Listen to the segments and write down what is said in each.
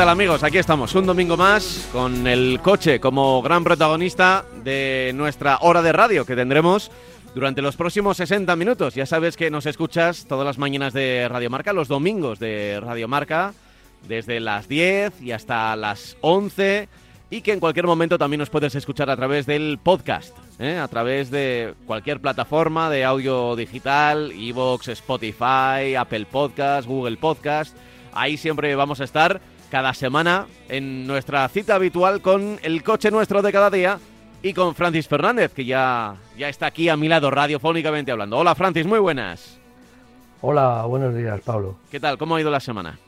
tal amigos? Aquí estamos, un domingo más con el coche como gran protagonista de nuestra hora de radio que tendremos durante los próximos 60 minutos. Ya sabes que nos escuchas todas las mañanas de Radio Marca, los domingos de Radio Marca, desde las 10 y hasta las 11 y que en cualquier momento también nos puedes escuchar a través del podcast, ¿eh? a través de cualquier plataforma de audio digital, Evox, Spotify, Apple Podcast, Google Podcast. Ahí siempre vamos a estar cada semana en nuestra cita habitual con el coche nuestro de cada día y con Francis Fernández, que ya, ya está aquí a mi lado radiofónicamente hablando. Hola Francis, muy buenas. Hola, buenos días, Pablo. ¿Qué tal? ¿Cómo ha ido la semana?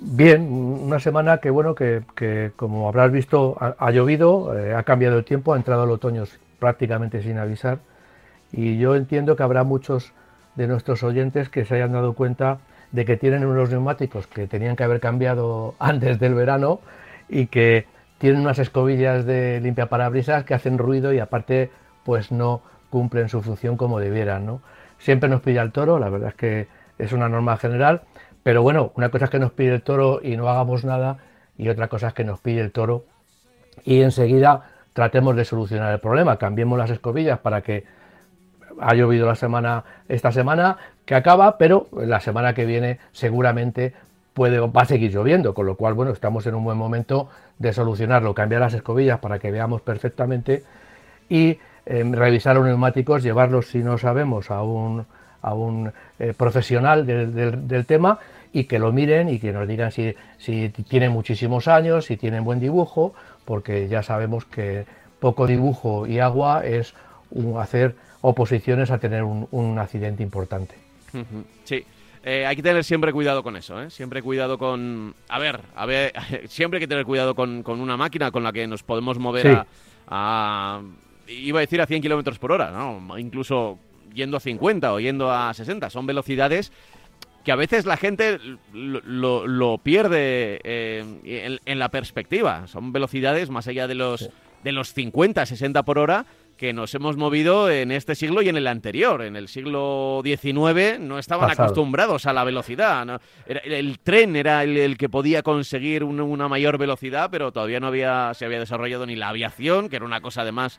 Bien, una semana que, bueno, que, que como habrás visto, ha, ha llovido, eh, ha cambiado el tiempo, ha entrado el otoño prácticamente sin avisar. Y yo entiendo que habrá muchos de nuestros oyentes que se hayan dado cuenta de que tienen unos neumáticos que tenían que haber cambiado antes del verano y que tienen unas escobillas de limpia parabrisas que hacen ruido y aparte pues no cumplen su función como debieran, ¿no? Siempre nos pilla el toro, la verdad es que es una norma general, pero bueno, una cosa es que nos pille el toro y no hagamos nada y otra cosa es que nos pille el toro y enseguida tratemos de solucionar el problema, cambiemos las escobillas para que ha llovido la semana esta semana que acaba, pero la semana que viene seguramente puede va a seguir lloviendo, con lo cual bueno, estamos en un buen momento de solucionarlo, cambiar las escobillas para que veamos perfectamente y eh, revisar los neumáticos, llevarlos si no sabemos a un, a un eh, profesional del, del, del, tema y que lo miren y que nos digan si, si tienen muchísimos años, si tienen buen dibujo, porque ya sabemos que poco dibujo y agua es hacer oposiciones a tener un, un accidente importante. Sí. Eh, hay que tener siempre cuidado con eso, ¿eh? Siempre cuidado con... A ver, a ver, siempre hay que tener cuidado con, con una máquina con la que nos podemos mover Sí. a, a- Iba a decir a 100 kilómetros por hora, ¿no? Incluso yendo a 50 o yendo a 60. Son velocidades que a veces la gente lo, lo- lo pierde eh, en, en la perspectiva. Son velocidades más allá de los, de los 50, 60 por hora que nos hemos movido en este siglo y en el anterior. En el siglo XIX no estaban Pasado. acostumbrados a la velocidad. ¿no? Era- el tren era el, el que podía conseguir un- una mayor velocidad, pero todavía no había, se había desarrollado ni la aviación, que era una cosa además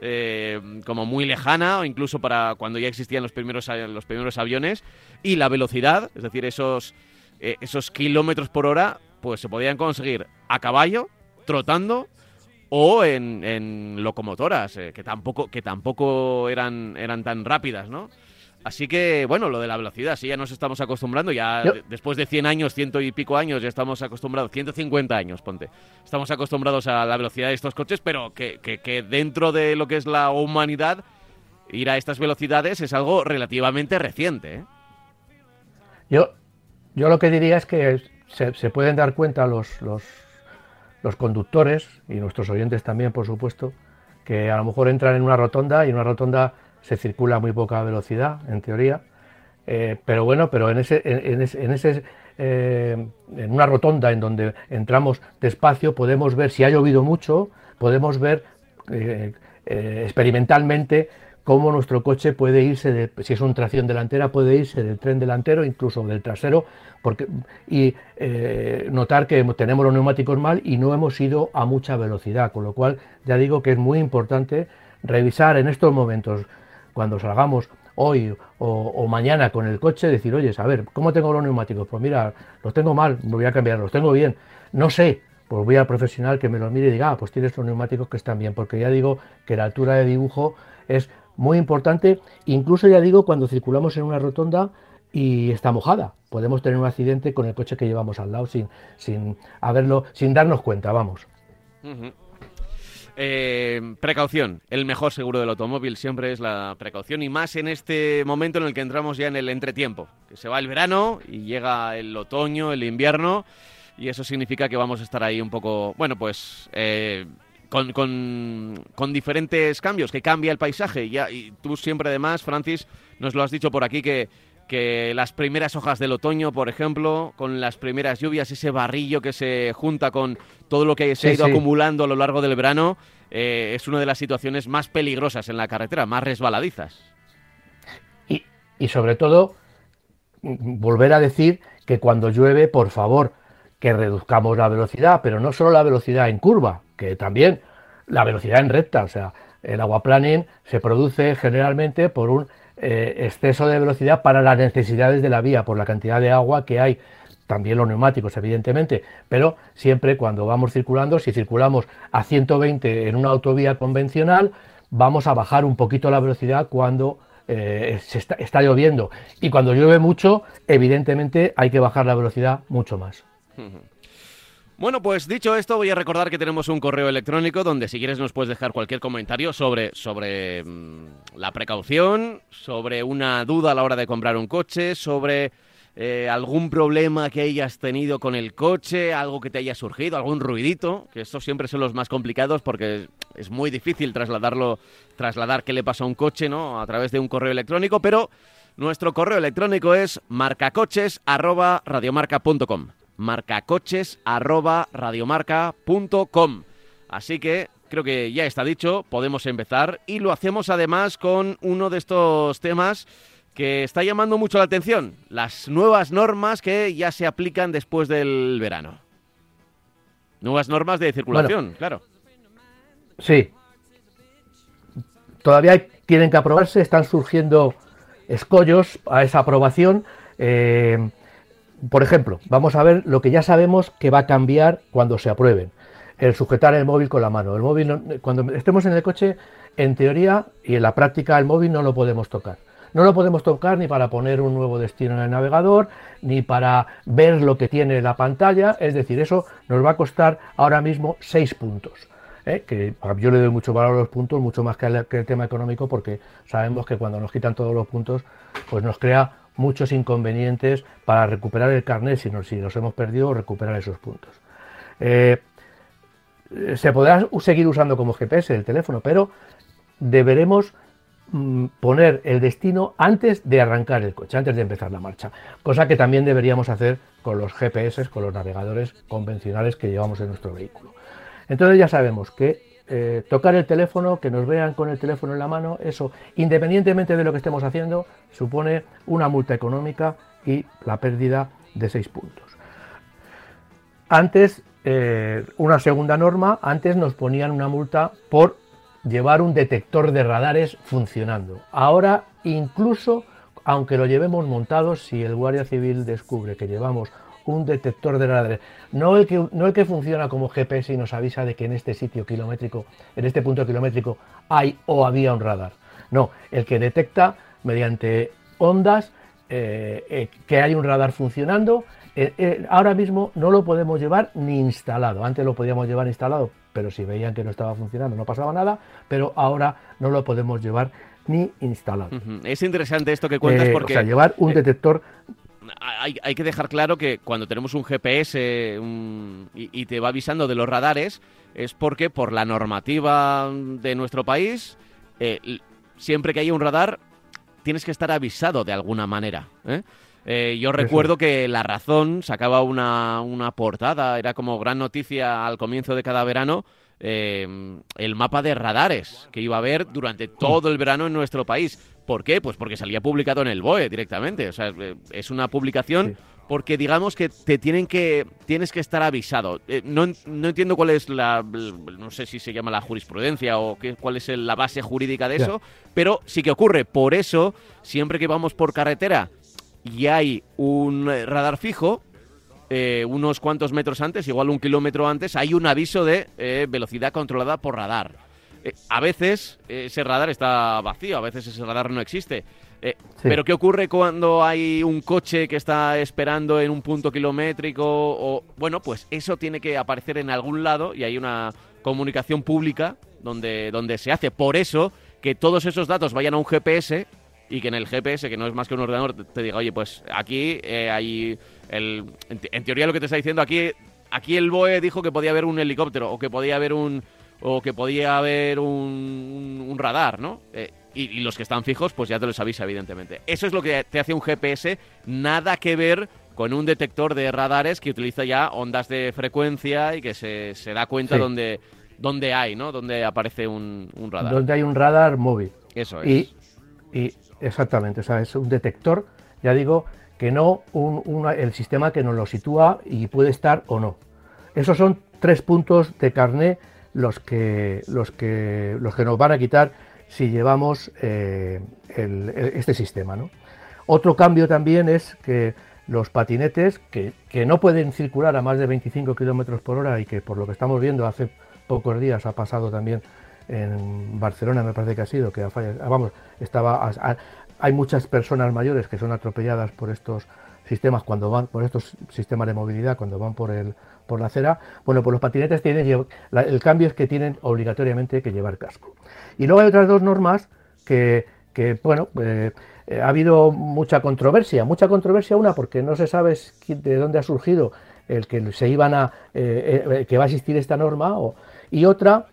eh, como muy lejana, o incluso para cuando ya existían los primeros, los primeros aviones, y la velocidad, es decir, esos, eh, esos kilómetros por hora, pues se podían conseguir a caballo, trotando o en, en locomotoras, eh, que tampoco, que tampoco eran, eran tan rápidas, ¿no? Así que, bueno, lo de la velocidad, sí, ya nos estamos acostumbrando, ya después de 100 años, ciento y pico años, ya estamos acostumbrados, 150 años, ponte, estamos acostumbrados a la velocidad de estos coches, pero que, que, que dentro de lo que es la humanidad, ir a estas velocidades es algo relativamente reciente, ¿eh? Yo, yo lo que diría es que se, se pueden dar cuenta los, los, los conductores y nuestros oyentes también, por supuesto, que a lo mejor entran en una rotonda y en una rotonda se circula a muy poca velocidad, en teoría. Eh, pero bueno, pero en ese, en, ese, en ese, eh, en una rotonda en donde entramos despacio podemos ver si ha llovido mucho, podemos ver eh, experimentalmente cómo nuestro coche puede irse, si es una tracción delantera, puede irse del tren delantero, incluso del trasero, porque, y eh, notar que tenemos los neumáticos mal y no hemos ido a mucha velocidad, con lo cual ya digo que es muy importante revisar en estos momentos, cuando salgamos hoy o, o mañana con el coche, decir, oye, a ver, ¿cómo tengo los neumáticos? Pues mira, los tengo mal, me voy a cambiar, los tengo bien, no sé, pues voy al profesional que me los mire y diga, ah, pues tienes los neumáticos que están bien, porque ya digo que la altura de dibujo es muy importante, incluso ya digo, cuando circulamos en una rotonda, y está mojada. Podemos tener un accidente con el coche que llevamos al lado sin, sin haberlo, sin darnos cuenta, vamos. Eh, precaución, el mejor seguro del automóvil siempre es la precaución y más en este momento en el que entramos ya en el entretiempo, que se va el verano y llega el otoño, el invierno y eso significa que vamos a estar ahí un poco, bueno, pues eh, con, con, diferentes cambios, que cambia el paisaje. Y, y tú siempre además, Francis, nos lo has dicho por aquí que que las primeras hojas del otoño, por ejemplo, con las primeras lluvias, ese barrillo que se junta con todo lo que se ha ido acumulando a lo largo del verano, eh, es una de las situaciones más peligrosas en la carretera, más resbaladizas. Y, y sobre todo, volver a decir que cuando llueve, por favor, que reduzcamos la velocidad, pero no solo la velocidad en curva, que también la velocidad en recta. O sea, el aguaplaning se produce generalmente por un eh, exceso de velocidad para las necesidades de la vía, por la cantidad de agua que hay, también los neumáticos, evidentemente, pero siempre cuando vamos circulando, si circulamos a 120 en una autovía convencional, vamos a bajar un poquito la velocidad cuando eh, se está, lloviendo. Y cuando llueve mucho, evidentemente hay que bajar la velocidad mucho más. Bueno, pues dicho esto, voy a recordar que tenemos un correo electrónico donde si quieres nos puedes dejar cualquier comentario sobre, sobre mm, la precaución, sobre una duda a la hora de comprar un coche, sobre eh, algún problema que hayas tenido con el coche, algo que te haya surgido, algún ruidito, que estos siempre son los más complicados porque es muy difícil trasladarlo, trasladar qué le pasa a un coche, ¿no? A través de un correo electrónico, pero nuestro correo electrónico es marcacoches@radiomarca.com marcacoches.radiomarca.com. Así que creo que ya está dicho, podemos empezar y lo hacemos además con uno de estos temas que está llamando mucho la atención, las nuevas normas que ya se aplican después del verano. Nuevas normas de circulación, claro. Sí. Todavía tienen que aprobarse, están surgiendo escollos a esa aprobación. Eh, por ejemplo, vamos a ver lo que ya sabemos que va a cambiar cuando se aprueben. El sujetar el móvil con la mano. El móvil, cuando estemos en el coche, en teoría y en la práctica, el móvil no lo podemos tocar. No lo podemos tocar ni para poner un nuevo destino en el navegador, ni para ver lo que tiene la pantalla. Es decir, eso nos va a costar ahora mismo seis puntos. ¿eh? que yo le doy mucho valor a los puntos, mucho más que el tema económico, porque sabemos que cuando nos quitan todos los puntos, pues nos crea muchos inconvenientes para recuperar el carnet si nos, si los hemos perdido recuperar esos puntos. Eh, se podrá seguir usando como GPS el teléfono, pero deberemos mm, poner el destino antes de arrancar el coche, antes de empezar la marcha, cosa que también deberíamos hacer con los GPS, con los navegadores convencionales que llevamos en nuestro vehículo. Entonces ya sabemos que eh, tocar el teléfono, que nos vean con el teléfono en la mano, eso, independientemente de lo que estemos haciendo, supone una multa económica y la pérdida de seis puntos. Antes, eh, una segunda norma, antes nos ponían una multa por llevar un detector de radares funcionando. Ahora, incluso aunque lo llevemos montado, si el guardia civil descubre que llevamos un detector de radares. No el, que, no el que funciona como GPS y nos avisa de que en este sitio kilométrico, en este punto kilométrico, hay o había un radar. No, el que detecta mediante ondas eh, eh, que hay un radar funcionando. Eh, ahora mismo no lo podemos llevar ni instalado. Antes lo podíamos llevar instalado, pero si veían que no estaba funcionando no pasaba nada, pero ahora no lo podemos llevar ni instalado. Es interesante esto que cuentas porque... O sea, llevar un detector hay, que dejar claro que cuando tenemos un GPS y, te va avisando de los radares, es porque por la normativa de nuestro país, eh, siempre que haya un radar, tienes que estar avisado de alguna manera. ¿eh? Eh, yo recuerdo que La Razón sacaba una, una, portada, era como gran noticia al comienzo de cada verano, el mapa de radares que iba a haber durante todo el verano en nuestro país. ¿Por qué? Pues porque salía publicado en el BOE directamente. O sea, eh, es una publicación porque digamos que te tienen que tienes que estar avisado. Eh, no, entiendo cuál es la no sé si se llama la jurisprudencia o qué, cuál es la base jurídica de eso, pero sí que ocurre. Por eso, siempre que vamos por carretera y hay un radar fijo, eh, unos cuantos metros antes, igual un kilómetro antes, hay un aviso de velocidad controlada por radar. Eh, a veces ese radar está vacío, a veces ese radar no existe. Eh, pero ¿qué ocurre cuando hay un coche que está esperando en un punto kilométrico? O, bueno, pues eso tiene que aparecer en algún lado y hay una comunicación pública donde, donde se hace. Por eso que todos esos datos vayan a un GPS y que en el GPS, que no es más que un ordenador, te diga, oye, pues aquí eh, hay... El, en, teoría lo que te está diciendo aquí, aquí el BOE dijo que podía haber un helicóptero o que podía haber un o que podía haber un, radar, ¿no? Eh, y, los que están fijos, pues ya te los avisa, evidentemente. Eso es lo que te hace un GPS, nada que ver con un detector de radares que utiliza ya ondas de frecuencia y que se, se da cuenta donde, donde hay, ¿no? Donde aparece un, radar. Donde hay un radar móvil. Eso es. Y, y exactamente, o sea, es un detector, ya digo, que no un, el sistema que nos lo sitúa y puede estar o no. Esos son tres puntos de carné los que, los que, los que nos van a quitar si llevamos eh, este sistema. Otro cambio también es que los patinetes que, no pueden circular a más de 25 kilómetros por hora y que por lo que estamos viendo hace pocos días ha pasado también en Barcelona, me parece que ha sido, que ah, vamos, estaba, hay muchas personas mayores que son atropelladas por estos sistemas cuando van, por estos sistemas de movilidad cuando van por el, por la acera, bueno, pues los patinetes tienen, el cambio es que tienen obligatoriamente que llevar casco. Y luego hay otras dos normas que, bueno, eh, eh, ha habido mucha controversia, mucha controversia una porque no se sabe de dónde ha surgido el que se iban a, eh, que va a existir esta norma, y otra,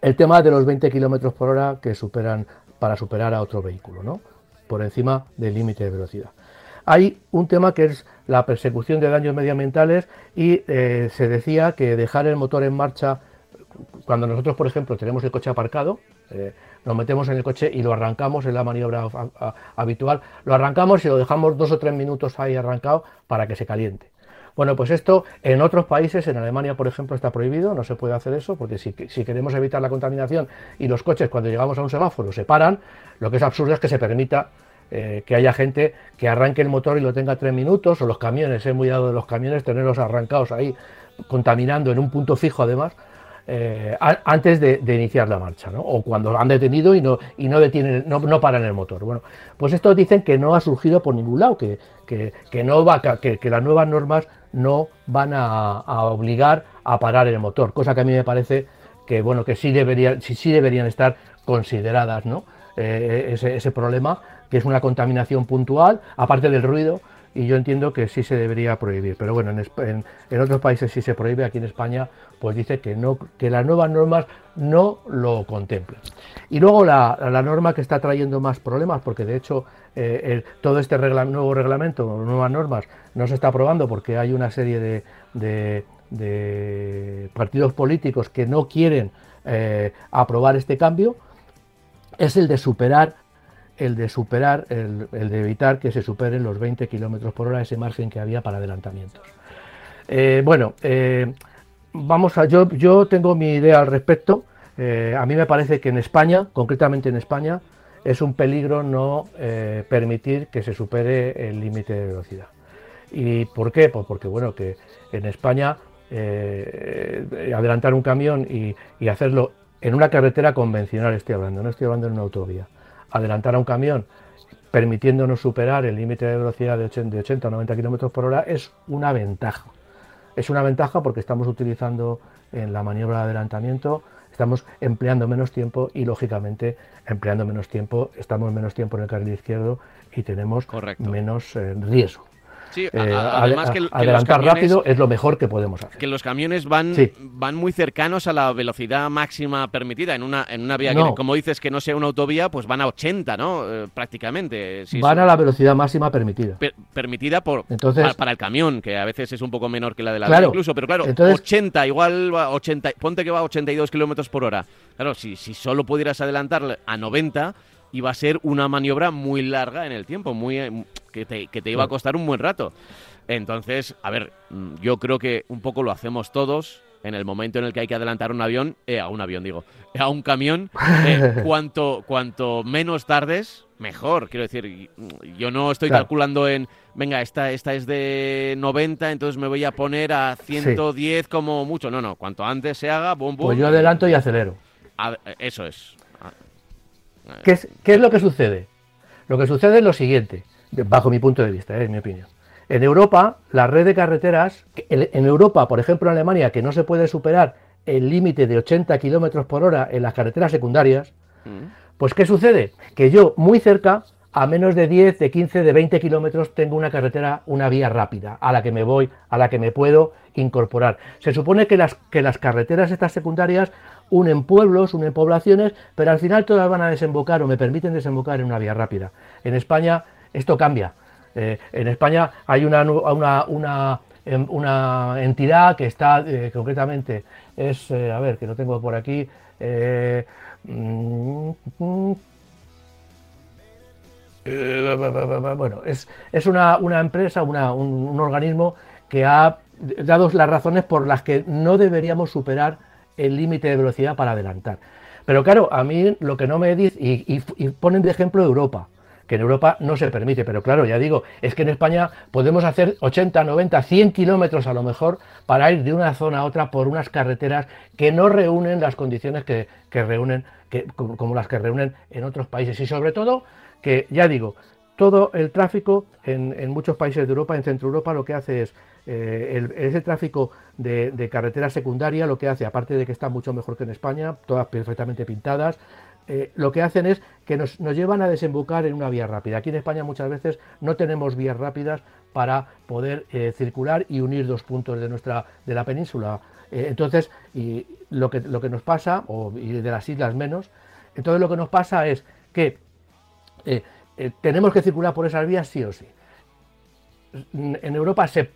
el tema de los 20 kilómetros por hora que superan, para superar a otro vehículo, ¿no? Por encima del límite de velocidad. Hay un tema que es la persecución de daños medioambientales y eh, se decía que dejar el motor en marcha, cuando nosotros, por ejemplo, tenemos el coche aparcado, eh, nos metemos en el coche y lo arrancamos en la maniobra habitual, lo arrancamos y lo dejamos dos o tres minutos ahí arrancado para que se caliente. Bueno, pues esto en otros países, en Alemania por ejemplo, está prohibido, no se puede hacer eso, porque si, si, queremos evitar la contaminación y los coches cuando llegamos a un semáforo se paran, lo que es absurdo es que se permita eh, que haya gente que arranque el motor y lo tenga tres minutos, o los camiones, he muy dado de los camiones, tenerlos arrancados ahí, contaminando en un punto fijo además, eh, antes de, iniciar la marcha, o cuando han detenido y no, y no detienen, no, no, paran el motor. Bueno, pues esto dicen que no ha surgido por ningún lado, que, que, no va, que, que, las nuevas normas no van a, obligar a parar el motor, cosa que a mí me parece que bueno que sí deberían, sí, sí deberían estar consideradas, ¿no? Eh, ese, ese problema que es una contaminación puntual, aparte del ruido, y yo entiendo que sí se debería prohibir. Pero bueno, en, otros países sí se prohíbe, aquí en España pues dice que, no, que las nuevas normas no lo contemplan. Y luego la, la norma que está trayendo más problemas, porque de hecho eh, todo este nuevo reglamento, nuevas normas, no se está aprobando porque hay una serie de, de, partidos políticos que no quieren eh, aprobar este cambio, es el de superar el de superar, el, de evitar que se superen los 20 kilómetros por hora, ese margen que había para adelantamientos. Eh, bueno, eh, vamos a, yo, yo tengo mi idea al respecto. Eh, a mí me parece que en España, concretamente en España, es un peligro no permitir que se supere el límite de velocidad. ¿Y por qué? Pues porque bueno, que en España adelantar un camión y, y hacerlo en una carretera convencional, estoy hablando, no estoy hablando en una autovía adelantar a un camión permitiéndonos superar el límite de velocidad de 80, o 90 km por hora es una ventaja. Es una ventaja porque estamos utilizando en la maniobra de adelantamiento, estamos empleando menos tiempo y lógicamente empleando menos tiempo, estamos menos tiempo en el carril izquierdo y tenemos menos eh, riesgo. Sí, eh, además que, adelantar rápido es lo mejor que podemos hacer. Que los camiones van, van muy cercanos a la velocidad máxima permitida en una, en una vía que, como dices, que no sea una autovía, pues van a 80, ¿no? Eh, prácticamente. van a la velocidad máxima permitida. permitida por, para, el camión, que a veces es un poco menor que la de la claro, incluso, pero claro, 80, igual 80, ponte que va a 82 kilómetros por hora. Claro, si, si solo pudieras adelantar a 90 iba a ser una maniobra muy larga en el tiempo, muy eh, que te, que te iba a costar un buen rato. Entonces, a ver, yo creo que un poco lo hacemos todos en el momento en el que hay que adelantar un avión, eh, a un avión digo, a un camión, eh, cuanto, cuanto menos tardes, mejor. Quiero decir, yo no estoy calculando en, venga, esta, esta es de 90, entonces me voy a poner a 110 como mucho. No, no, cuanto antes se haga, bum, bum. Pues yo adelanto y acelero. eso es. ¿Qué es, lo que sucede? Lo que sucede es lo siguiente, bajo mi punto de vista, es mi opinión. En Europa, la red de carreteras, en Europa, por ejemplo en Alemania, que no se puede superar el límite de 80 kilómetros por hora en las carreteras secundarias, mm. pues ¿qué sucede? Que yo muy cerca, a menos de 10, de 15, de 20 kilómetros, tengo una carretera, una vía rápida, a la que me voy, a la que me puedo incorporar. Se supone que las, que las carreteras estas secundarias unen pueblos, unen poblaciones, pero al final todas van a desembocar o me permiten desembocar en una vía rápida. En España esto cambia. Eh, en España hay una, em, una, entidad que está eh, concretamente, es, eh, a ver, que lo tengo por aquí, mm, bueno, es, una, empresa, un organismo que ha dado las razones por las que no deberíamos superar el límite de velocidad para adelantar. Pero claro, a mí lo que no me dice, y, y ponen de ejemplo Europa, que en Europa no se permite. Pero claro, ya digo, es que en España podemos hacer 80, 90, 100 kilómetros a lo mejor para ir de una zona a otra por unas carreteras que no reúnen las condiciones que, reúnen, que, como las que reúnen en otros países. Y sobre todo, que ya digo, todo el tráfico en, muchos países de Europa, en Centro Europa, lo que hace es eh, ese tráfico de, de, carretera secundaria, lo que hace, aparte de que está mucho mejor que en España, todas perfectamente pintadas, eh, lo que hacen es que nos, llevan a desembocar en una vía rápida. Aquí en España muchas veces no tenemos vías rápidas para poder eh, circular y unir dos puntos de nuestra de la península. Eh, entonces, y lo que, lo que nos pasa, o, y de las islas menos, entonces lo que nos pasa es que tenemos que circular por esas vías sí o sí. En Europa, se,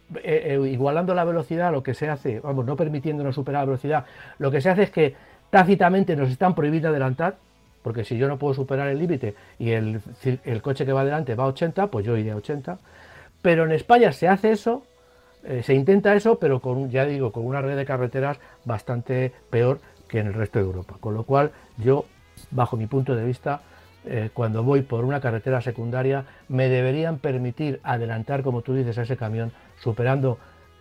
igualando la velocidad, lo que se hace, vamos, no permitiéndonos superar la velocidad, lo que se hace es que tácitamente nos están prohibiendo adelantar porque si yo no puedo superar el límite y el, coche que va adelante va a 80, pues yo iré a 80. Pero en España se hace eso, eh, se intenta eso, pero con, ya digo, con una red de carreteras bastante peor que en el resto de Europa. Con lo cual, yo, bajo mi punto de vista, eh, cuando voy por una carretera secundaria, me deberían permitir adelantar, como tú dices, a ese camión, superando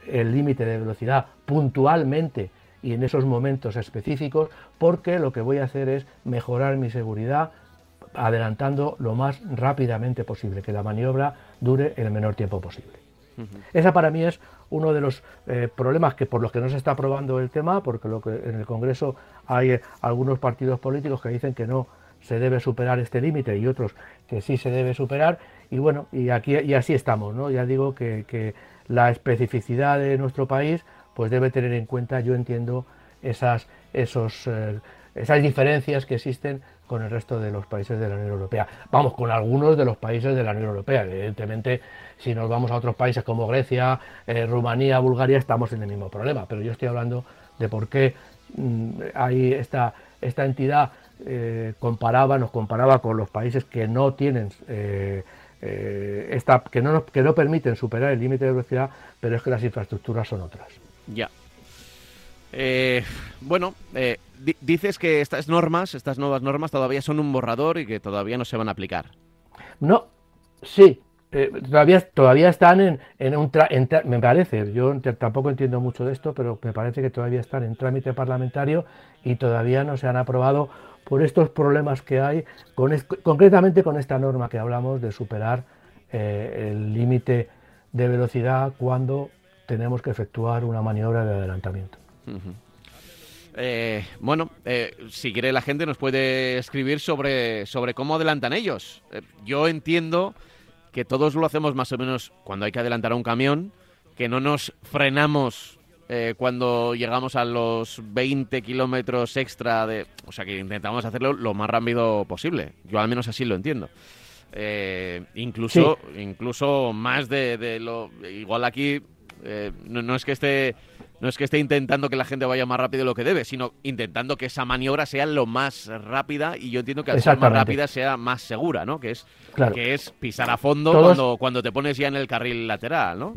el límite de velocidad puntualmente y en esos momentos específicos, porque lo que voy a hacer es mejorar mi seguridad adelantando lo más rápidamente posible, que la maniobra dure el menor tiempo posible. Esa para mí es uno de los eh, problemas que por los que no se está aprobando el tema, porque lo que en el Congreso hay eh, algunos partidos políticos que dicen que no se debe superar este límite y otros que sí se debe superar y bueno y aquí y así estamos, ¿no? Ya digo que, que la especificidad de nuestro país pues debe tener en cuenta, yo entiendo, esas, esos, eh, esas diferencias que existen con el resto de los países de la Unión Europea. Vamos, con algunos de los países de la Unión Europea. Evidentemente, si nos vamos a otros países como Grecia, eh, Rumanía, Bulgaria, estamos en el mismo problema. Pero yo estoy hablando de por qué mm, hay esta, esta entidad eh, comparaba, nos comparaba con los países que no tienen esta, que no, que no permiten superar el límite de velocidad, pero es que las infraestructuras son otras. Ya. Eh, bueno, eh, dices que estas normas, estas nuevas normas, todavía son un borrador y que todavía no se van a aplicar. No, sí, eh, todavía, todavía están en, en un me parece, yo tampoco entiendo mucho de esto, pero me parece que todavía están en trámite parlamentario y todavía no se han aprobado por estos problemas que hay, con concretamente con esta norma que hablamos de superar el límite de velocidad cuando tenemos que efectuar una maniobra de adelantamiento. Eh, bueno, eh, si quiere la gente nos puede escribir sobre, sobre cómo adelantan ellos. Eh, yo entiendo que todos lo hacemos más o menos cuando hay que adelantar a un camión, que no nos frenamos cuando llegamos a los 20 kilómetros extra de... O sea, que intentamos hacerlo lo más rápido posible. Yo al menos así lo entiendo. incluso, incluso más de, de lo... Igual aquí eh, no, es que esté no es que esté intentando que la gente vaya más rápido de lo que debe, sino intentando que esa maniobra sea lo más rápida y yo entiendo que al ser más rápida sea más segura, ¿no? Que es, que es pisar a fondo cuando, cuando te pones ya en el carril lateral, ¿no?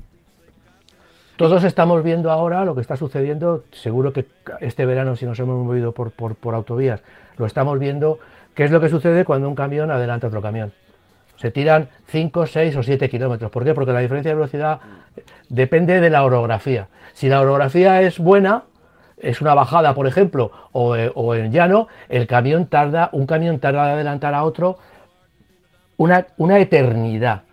Todos estamos viendo ahora lo que está sucediendo, seguro que este verano si nos hemos movido por, por, por autovías, lo estamos viendo, qué es lo que sucede cuando un camión adelanta otro camión se tiran 5, 6 o 7 kilómetros. ¿Por qué? Porque la diferencia de velocidad depende de la orografía. Si la orografía es buena, es una bajada, por ejemplo, o, eh, en llano, el camión tarda, un camión tarda de adelantar a otro una, una eternidad.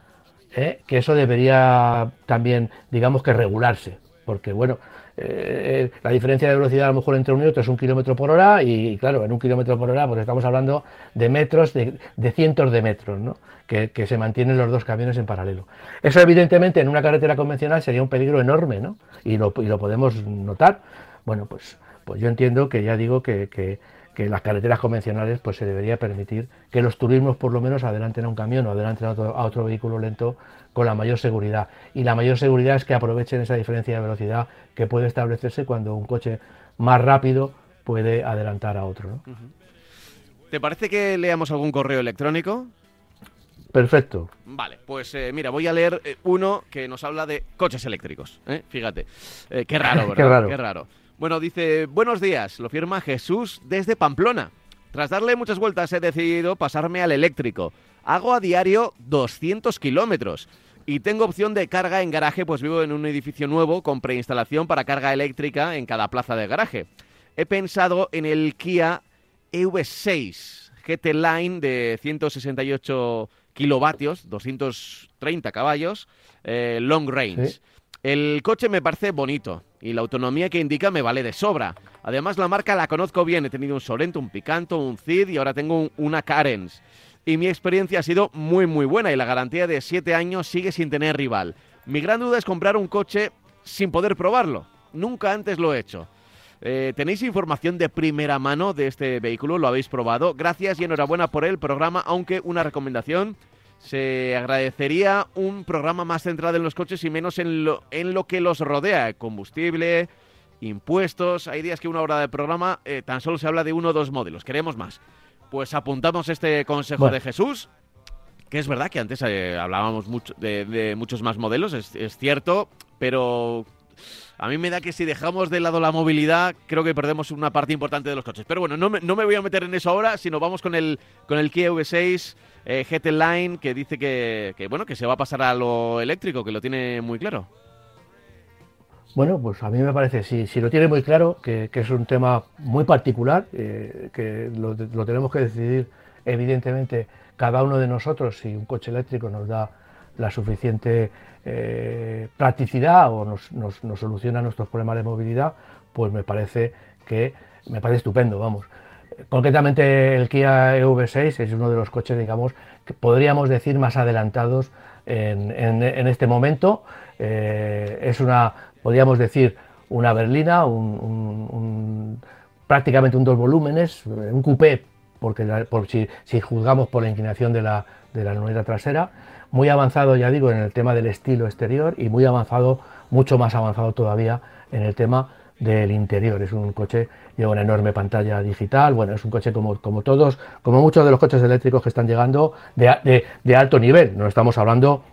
¿Eh? Que eso debería también, digamos que regularse. Porque, bueno, eh, la diferencia de velocidad a lo mejor entre un y otro es un kilómetro por hora y, claro, en un kilómetro por hora pues estamos hablando de metros, de, cientos de metros, ¿no? Que, se mantienen los dos camiones en paralelo. Eso evidentemente en una carretera convencional sería un peligro enorme, ¿no? Y lo, y lo podemos notar. Bueno, pues, pues yo entiendo que ya digo que, que, que las carreteras convencionales pues se debería permitir que los turismos por lo menos adelanten a un camión o adelanten a otro, vehículo lento con la mayor seguridad. Y la mayor seguridad es que aprovechen esa diferencia de velocidad que puede establecerse cuando un coche más rápido puede adelantar a otro. ¿Te parece que leamos algún correo electrónico? Perfecto. Vale, pues eh, mira, voy a leer eh, uno que nos habla de coches eléctricos. ¿eh? Fíjate. qué raro, ¿verdad? qué raro. Qué raro. Bueno, dice, buenos días, lo firma Jesús desde Pamplona. Tras darle muchas vueltas he decidido pasarme al eléctrico. Hago a diario 200 kilómetros y tengo opción de carga en garaje, pues vivo en un edificio nuevo con preinstalación para carga eléctrica en cada plaza de garaje. He pensado en el Kia EV6 GT Line de 168 kilovatios, 230 caballos, eh, long range. El coche me parece bonito y la autonomía que indica me vale de sobra. Además, la marca la conozco bien. He tenido un Sorento, un Picanto, un Cid y ahora tengo una Carens. Y mi experiencia ha sido muy, muy buena y la garantía de 7 años sigue sin tener rival. Mi gran duda es comprar un coche sin poder probarlo. Nunca antes lo he hecho. Eh, ¿Tenéis información de primera mano de este vehículo? ¿Lo habéis probado? Gracias y enhorabuena por el programa, aunque una recomendación se agradecería un programa más centrado en los coches y menos en lo, en lo que los rodea, combustible, impuestos. Hay días que una hora de programa eh, tan solo se habla de uno o dos modelos. Queremos más. Pues apuntamos este consejo de Jesús, que es verdad que antes eh, hablábamos mucho de, muchos más modelos, es, cierto, pero a mí me da que si dejamos de lado la movilidad, creo que perdemos una parte importante de los coches. Pero bueno, no me, no me voy a meter en eso ahora, sino vamos con el, con el Kia V6 eh, GT que dice que, bueno que se va a pasar a lo eléctrico, que lo tiene muy claro. Bueno, pues a mí me parece, si, si lo tiene muy claro, que, es un tema muy particular, eh, que lo, tenemos que decidir evidentemente cada uno de nosotros si un coche eléctrico nos da la suficiente eh, practicidad o nos, nos, nos, soluciona nuestros problemas de movilidad, pues me parece que me parece estupendo, vamos. Concretamente el Kia EV6 es uno de los coches, digamos, que podríamos decir más adelantados en, este momento. Eh, es una, podríamos decir, una berlina, prácticamente un dos volúmenes, un coupé, porque por, si, juzgamos por la inclinación de la, de la luneta trasera, muy avanzado, ya digo, en el tema del estilo exterior y muy avanzado, mucho más avanzado todavía en el tema del interior. Es un coche, lleva una enorme pantalla digital, bueno, es un coche como, como todos, como muchos de los coches eléctricos que están llegando de, de, alto nivel. No estamos hablando,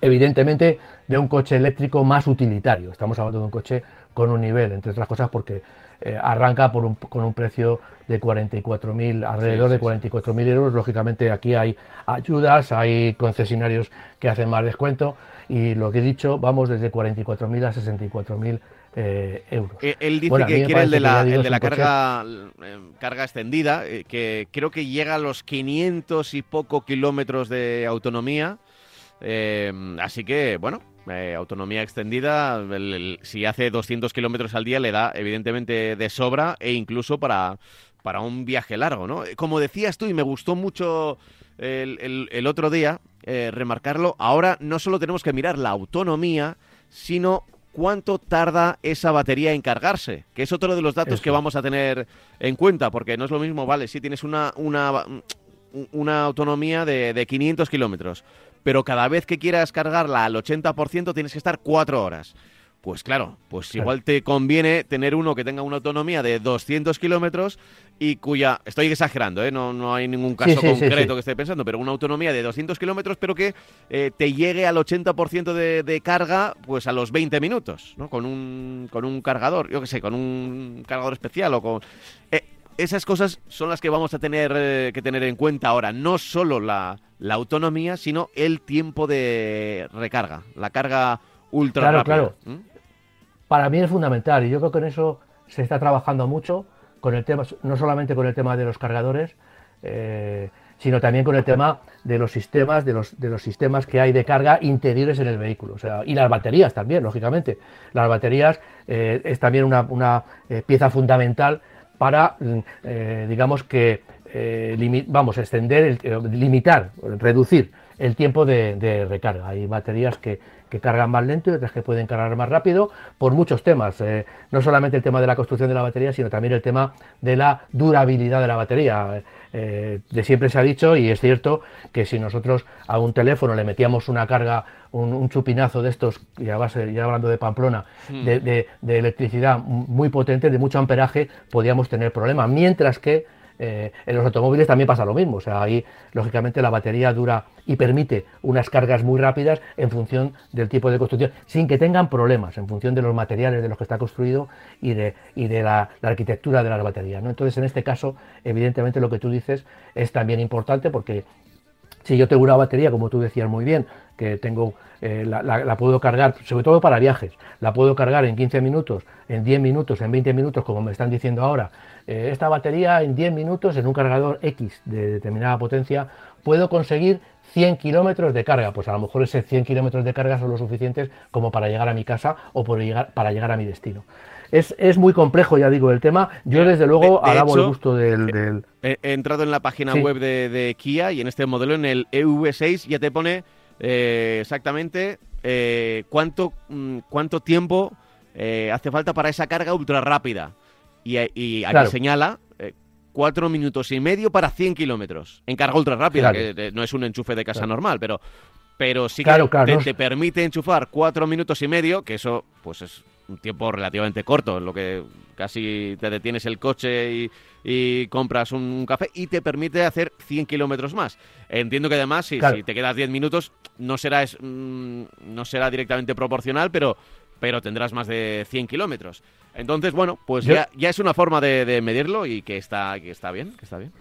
evidentemente, de un coche eléctrico más utilitario. Estamos hablando de un coche con un nivel, entre otras cosas porque eh, arranca por un, con un precio de 44.000, alrededor de 44.000 euros. Lógicamente aquí hay ayudas, hay concesionarios que hacen más descuento y lo que he dicho, vamos desde 44.000 a 64.000 eh, euros. Eh, él dice que quiere el de la, el de la carga, eh, carga extendida, que creo que llega a los 500 y poco kilómetros de autonomía. así que, bueno, autonomía extendida, si hace 200 kilómetros al día le da evidentemente de sobra e incluso para, para un viaje largo, ¿no? Como decías tú, y me gustó mucho el, el otro día remarcarlo, ahora no solo tenemos que mirar la autonomía, sino cuánto tarda esa batería en cargarse, que es otro de los datos que vamos a tener en cuenta, porque no es lo mismo, vale, si tienes una, una, una autonomía de, de 500 kilómetros, pero cada vez que quieras cargarla al 80% tienes que estar cuatro horas. Pues claro, pues igual te conviene tener uno que tenga una autonomía de 200 kilómetros y cuya, estoy exagerando, ¿eh? no, no hay ningún caso concreto que esté pensando, pero una autonomía de 200 kilómetros, pero que eh, te llegue al 80% de, de carga pues a los 20 minutos, ¿no? Con un, con un cargador, yo qué sé, con un cargador especial o con... Eh, esas cosas son las que vamos a tener que tener en cuenta ahora, no solo la, la autonomía, sino el tiempo de recarga, la carga ultra claro, Claro, Para mí es fundamental y yo creo que en eso se está trabajando mucho con el tema, no solamente con el tema de los cargadores, eh, sino también con el tema de los sistemas, de los, de los sistemas que hay de carga interiores en el vehículo. Y las baterías también, lógicamente. Las baterías eh, es también una, eh, pieza fundamental para, mm, digamos que, vamos, extender, limitar, reducir el tiempo de recarga. Hay baterías que que cargan más lento y otras que pueden cargar más rápido, por muchos temas. Eh, no solamente el tema de la construcción de la batería, sino también el tema de la durabilidad de la batería. Eh, de siempre se ha dicho, y es cierto, que si nosotros a un teléfono le metíamos una carga, un, chupinazo de estos, ya, ya hablando de Pamplona, hmm. de, de electricidad muy potente, de mucho amperaje, podíamos tener problemas. Mientras que eh, en los automóviles también pasa lo mismo, o sea, ahí lógicamente la batería dura y permite unas cargas muy rápidas en función del tipo de construcción, sin que tengan problemas, en función de los materiales de los que está construido y de, y de la, arquitectura de las baterías. ¿no? Entonces, en este caso, evidentemente lo que tú dices es también importante porque si yo tengo una batería, como tú decías muy bien, que tengo, eh, la, puedo cargar, sobre todo para viajes, la puedo cargar en 15 minutos, en 10 minutos, en 20 minutos, como me están diciendo ahora, eh, esta batería en 10 minutos en un cargador X de determinada potencia puedo conseguir 100 kilómetros de carga. Pues a lo mejor esos 100 kilómetros de carga son lo suficientes como para llegar a mi casa o llegar, para llegar a mi destino. Es, muy complejo, ya digo, el tema. Yo, desde luego, alabo el gusto del, He, entrado en la página web de, Kia y en este modelo, en el EV6, ya te pone eh, exactamente eh, cuánto, mm, cuánto tiempo hace falta para esa carga ultra rápida. Y, aquí señala eh, cuatro minutos y medio para 100 kilómetros en carga ultra rápida, que no es un enchufe de casa normal, pero, pero sí que te, permite enchufar cuatro minutos y medio, que eso pues es un tiempo relativamente corto, en lo que casi te detienes el coche y, compras un café y te permite hacer 100 kilómetros más. Entiendo que además si, si te quedas 10 minutos no será, mm, no será directamente proporcional, pero, pero tendrás más de 100 kilómetros. Entonces, bueno, pues ya, ya, es una forma de, medirlo y que está, que está bien, que está bien.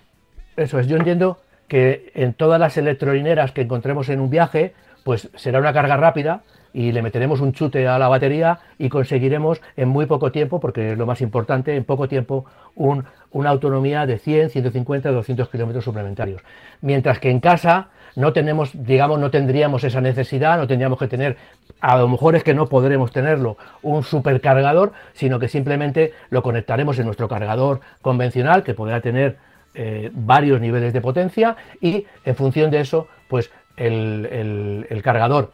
Eso es, yo entiendo que en todas las electrolineras que encontremos en un viaje, pues será una carga rápida y le meteremos un chute a la batería y conseguiremos en muy poco tiempo, porque es lo más importante, en poco tiempo, una autonomía de 100, 150, 200 kilómetros suplementarios. Mientras que en casa no tenemos, digamos, no tendríamos esa necesidad, no tendríamos que tener, a lo mejor es que no podremos tenerlo, un supercargador, sino que simplemente lo conectaremos en nuestro cargador convencional, que podrá tener eh, varios niveles de potencia, y en función de eso, pues el, cargador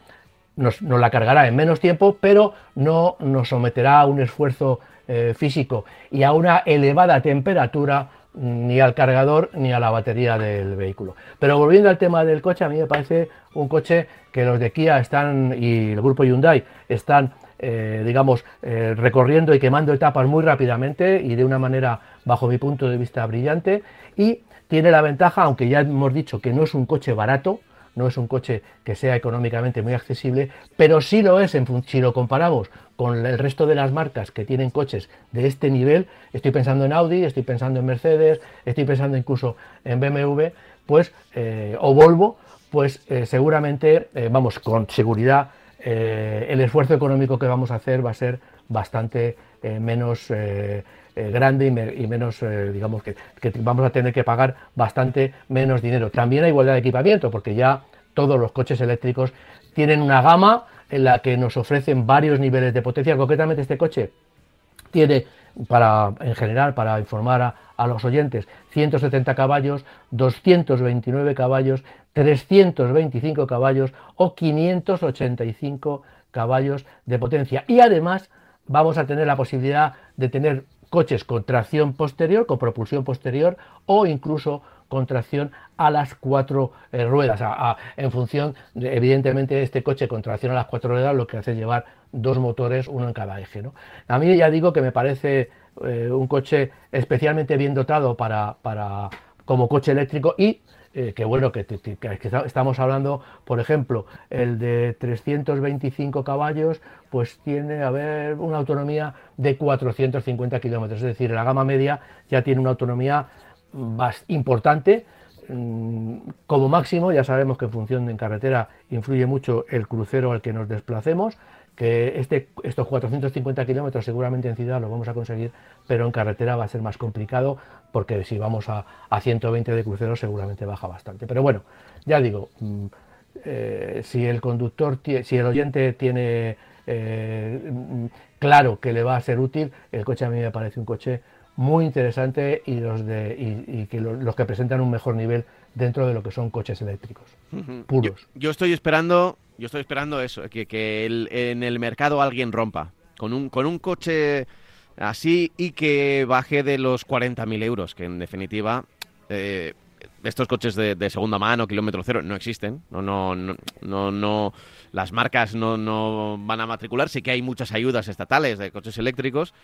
nos, la cargará en menos tiempo, pero no nos someterá a un esfuerzo eh, físico y a una elevada temperatura ni al cargador ni a la batería del vehículo. Pero volviendo al tema del coche, a mí me parece un coche que los de Kia están y el grupo Hyundai están, eh, digamos, eh, recorriendo y quemando etapas muy rápidamente y de una manera, bajo mi punto de vista, brillante. Y tiene la ventaja, aunque ya hemos dicho que no es un coche barato, no es un coche que sea económicamente muy accesible, pero sí lo es en, si lo comparamos con el resto de las marcas que tienen coches de este nivel, estoy pensando en Audi, estoy pensando en Mercedes, estoy pensando incluso en BMW, pues, eh, o Volvo, pues eh, seguramente, eh, vamos, con seguridad, el esfuerzo económico que vamos a hacer va a ser bastante menos grande y, menos, digamos, que, que, vamos a tener que pagar bastante menos dinero. También hay igualdad de equipamiento, porque ya todos los coches eléctricos tienen una gama en la que nos ofrecen varios niveles de potencia. Concretamente este coche tiene, para, en general, para informar a, a los oyentes, 170 caballos, 229 caballos, 325 caballos o 585 caballos de potencia. Y además vamos a tener la posibilidad de tener coches con tracción posterior, con propulsión posterior o incluso con tracción a las cuatro eh, ruedas. en función, de, evidentemente, este coche con tracción a las cuatro ruedas lo que hace es llevar dos motores, uno en cada eje. ¿no? A mí ya digo que me parece eh, un coche especialmente bien dotado para, para como coche eléctrico y eh, que bueno, que, estamos hablando, por ejemplo, el de 325 caballos, pues tiene, a ver, una autonomía de 450 kilómetros, es decir, la gama media ya tiene una autonomía más importante. Mm, como máximo, ya sabemos que en función de en carretera influye mucho el crucero al que nos desplacemos, que este, estos 450 kilómetros seguramente en ciudad lo vamos a conseguir, pero en carretera va a ser más complicado porque si vamos a, 120 de crucero seguramente baja bastante. Pero bueno, ya digo, mm, eh, si el conductor, si el oyente tiene eh, mm, claro que le va a ser útil, el coche a mí me parece un coche muy interesante y los de y, que los que presentan un mejor nivel dentro de lo que son coches eléctricos puros. Yo, estoy esperando, yo estoy esperando eso, que, que en el mercado alguien rompa con un con un coche así y que baje de los 40.000 euros, que en definitiva eh, estos coches de, segunda mano, kilómetro cero, no existen. No, no, no, no, las marcas no, no van a matricular. Sí que hay muchas ayudas estatales de coches eléctricos,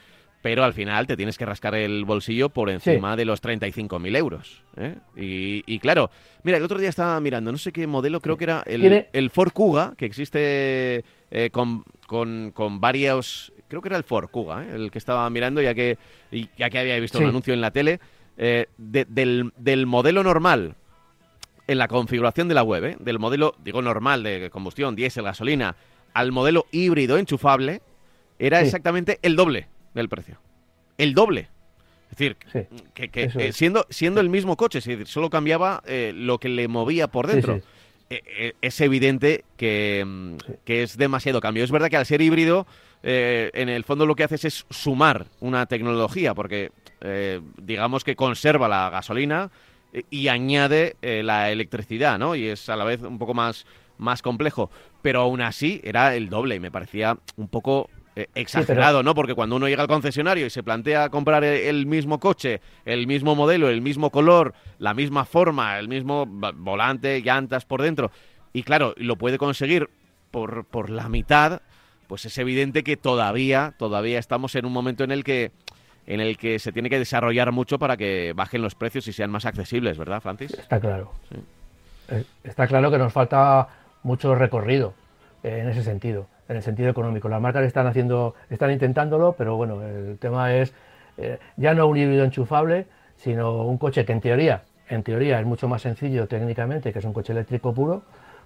pero al final te tienes que rascar el bolsillo por encima de los 35.000 euros. ¿eh? Y, claro, mira, el otro día estaba mirando, no sé qué modelo, creo que era el, el Ford Kuga, que existe eh, con, con, con, varios... Creo que era el Ford Kuga, ¿eh? el que estaba mirando, ya que, ya que había visto un anuncio en la tele, del, del modelo normal en la configuración de la web, del modelo, digo, normal de combustión, diésel, gasolina, al modelo híbrido enchufable, era exactamente el doble del precio. El doble. Es decir, que, eh, siendo, siendo el mismo coche, solo cambiaba eh, lo que le movía por dentro. Eh, es evidente mm, que, es demasiado cambio. Es verdad que al ser híbrido, en el fondo lo que haces es sumar una tecnología, porque digamos que conserva la gasolina y añade la electricidad, ¿no? Y es a la vez un poco más, más complejo. Pero aún así era el doble y me parecía un poco eh, exagerado, ¿no? Porque cuando uno llega al concesionario y se plantea comprar el mismo coche, el mismo modelo, el mismo color, la misma forma, el mismo volante, llantas por dentro, y claro, lo puede conseguir por, por la mitad, pues es evidente que todavía, todavía estamos en un momento en el que en el que se tiene que desarrollar mucho para que bajen los precios y sean más accesibles, ¿verdad, Francis? Está claro. Eh, está claro que nos falta mucho recorrido eh, en ese sentido en el sentido económico. Las marcas están haciendo, están intentándolo, pero bueno, el tema es eh, ya no un híbrido enchufable, sino un coche que en teoría, en teoría es mucho más sencillo técnicamente, que es un coche eléctrico puro,